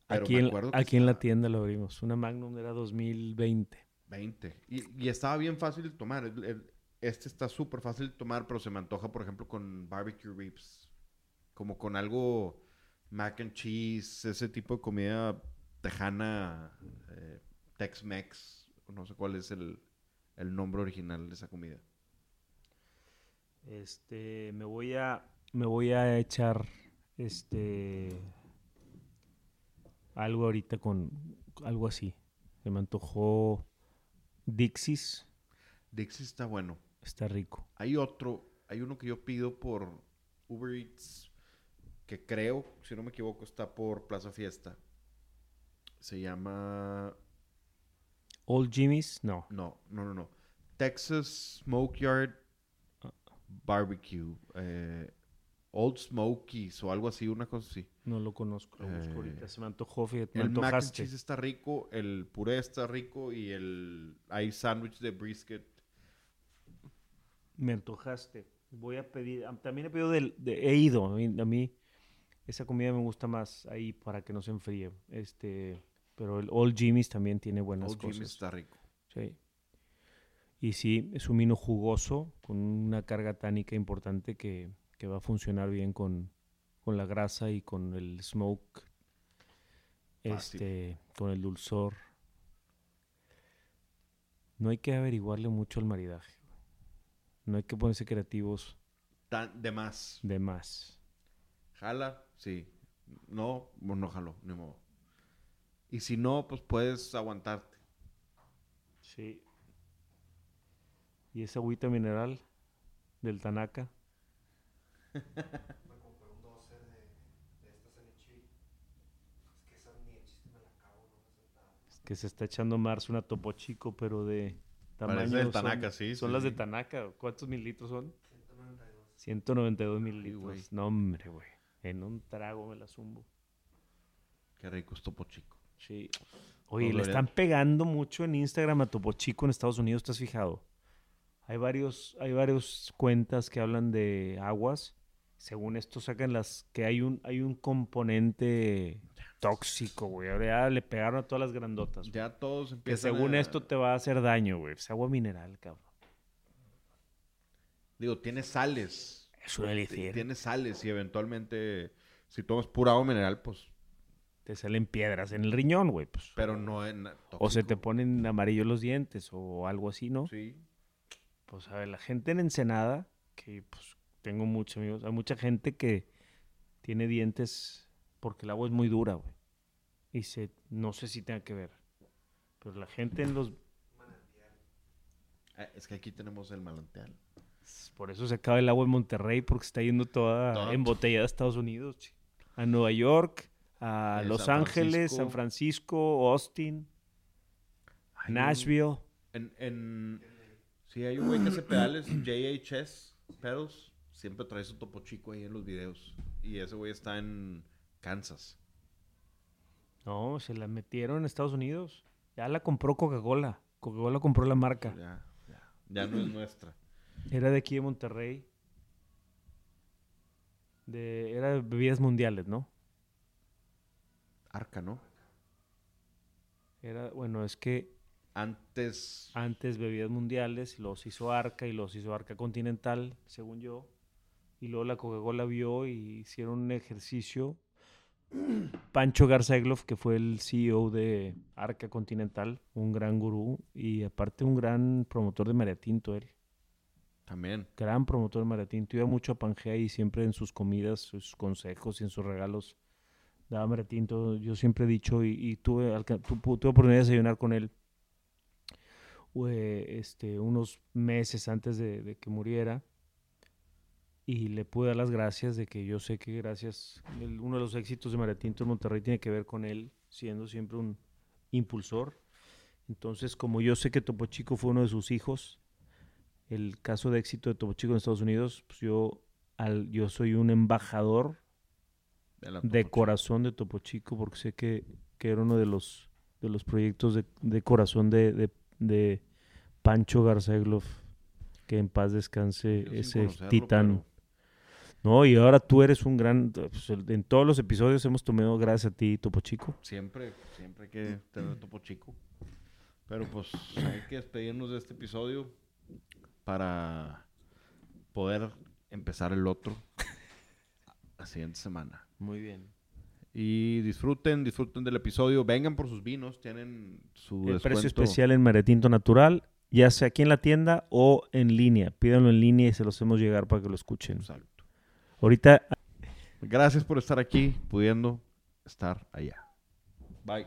Pero Aquí, me en, aquí en la tienda lo abrimos. Una Magnum era 2020. 20. Y, y estaba bien fácil de tomar. El- el- este está súper fácil de tomar, pero se me antoja, por ejemplo, con barbecue ribs. Como con algo mac and cheese, ese tipo de comida tejana, eh, Tex-Mex. No sé cuál es el, el nombre original de esa comida. Este, me voy a, me voy a echar, este, algo ahorita con, algo así. Se me antojó Dixie's, Dixie está bueno. está rico. Hay otro, hay uno que yo pido por Uber Eats, que creo, si no me equivoco, está por Plaza Fiesta. Se llama Old Jimmy's, no. No, no, no, no. Texas Smokeyard Barbecue. eh, Old Smokies o algo así, una cosa así. No lo conozco, lo busco Eh, ahorita. Se me antojó, fíjate, me El mac and cheese está rico, el puré está rico y el hay sándwich de brisket. Me antojaste. Voy a pedir, am- también he pedido del, de- he ido, a mí, a mí esa comida me gusta más ahí para que no se enfríe. Este, pero el Old Jimmy's también tiene buenas Old cosas. Jimmy's está rico. Sí. Y sí, es un vino jugoso, con una carga tánica importante que, que va a funcionar bien con, con la grasa y con el smoke, Fácil. este, con el dulzor. No hay que averiguarle mucho al maridaje. No hay que ponerse creativos Tan, de más. de más. Jala, sí. No, pues no jalo, ni modo. Y si no, pues puedes aguantarte. Sí. Y esa agüita mineral del Tanaka. Me compré un 12 de, de estas en Ichi. Es que esa ni el chiste me la acabo, no me nada. que se está echando Mars una Topo Chico, pero de tamaño. Parece del son- Tanaka, sí, Son sí, las sí. de Tanaka. ¿Cuántos mililitros son? 192. 192 güey. mililitros. no, hombre, güey. En un trago me la zumbo. Qué rico es Topo Chico. Sí. Oye, No, le están pegando mucho en Instagram a Topo Chico en Estados Unidos, ¿te has fijado? Hay varios, hay varios cuentas que hablan de aguas. Según esto sacan las que hay un, hay un componente tóxico, güey. Ahora ya le pegaron a todas las grandotas. güey. Ya todos Que empiezan según a- esto te va a hacer daño, güey. Es agua mineral, cabrón. Digo, tiene sales. Es un elixir. Tiene sales y eventualmente, si tomas pura agua mineral, pues, Te salen piedras en el riñón, güey. Pues. pero no en O se te ponen amarillos los dientes o algo así, ¿no? Sí. Pues a ver, la gente en Ensenada, que pues tengo muchos amigos, hay mucha gente que tiene dientes porque el agua es muy dura, güey. Y se, no sé si tenga que ver. Pero la gente en los... Ah, es que aquí tenemos el manantial. Por eso se acaba el agua en Monterrey, porque está yendo toda embotellada a Estados Unidos. chi. A Nueva York, a Eh, Los San Ángeles, Francisco. San Francisco, Austin, Nashville. En, en... Sí, hay un güey que hace pedales, JHS Pedals. Siempre trae su topo chico ahí en los videos. Y ese güey está en Kansas. No, se la metieron en Estados Unidos. Ya la compró Coca-Cola. Coca-Cola compró la marca. Ya, ya. Ya no es nuestra. Era de aquí de Monterrey. De, era de bebidas mundiales, ¿no? Arca, ¿no? Era, bueno, es que Antes... antes bebidas mundiales, los hizo Arca y los hizo Arca Continental, según yo. Y luego la Coca-Cola vio y hicieron un ejercicio. Pancho Garzaglov, que fue el CEO de Arca Continental, un gran gurú y aparte un gran promotor de Mariatinto, él. También. gran promotor de Mariatinto. Iba mucho a Pangea y siempre en sus comidas, sus consejos y en sus regalos daba Mariatinto. Yo siempre he dicho y, y tuve, alca- tu- pu- tuve oportunidad de desayunar con él este, unos meses antes de, de que muriera y le pude dar las gracias de que yo sé que gracias, el- uno de los éxitos de Mariatinto en Monterrey tiene que ver con él siendo siempre un impulsor. Entonces, como yo sé que Topo Chico fue uno de sus hijos, el caso de éxito de Topo Chico en Estados Unidos, pues yo, al, yo soy un embajador de corazón de Topo Chico porque sé que, que era uno de los de los proyectos de, de corazón de, de, de Pancho Garceglov. Que en paz descanse Yo ese titán. No, y ahora tú eres un gran... pues, en todos los episodios hemos tomado gracias a ti, Topo Chico. Siempre, siempre hay que tener topo chico. Pero pues hay que despedirnos de este episodio para poder empezar el otro la siguiente semana. Muy bien. Y disfruten, disfruten del episodio. Vengan por sus vinos, tienen su El precio especial en Maretinto Natural, ya sea aquí en la tienda o en línea. Pídanlo en línea y se los hacemos llegar para que lo escuchen. Exacto. Ahorita Gracias por estar aquí, pudiendo estar allá. Bye.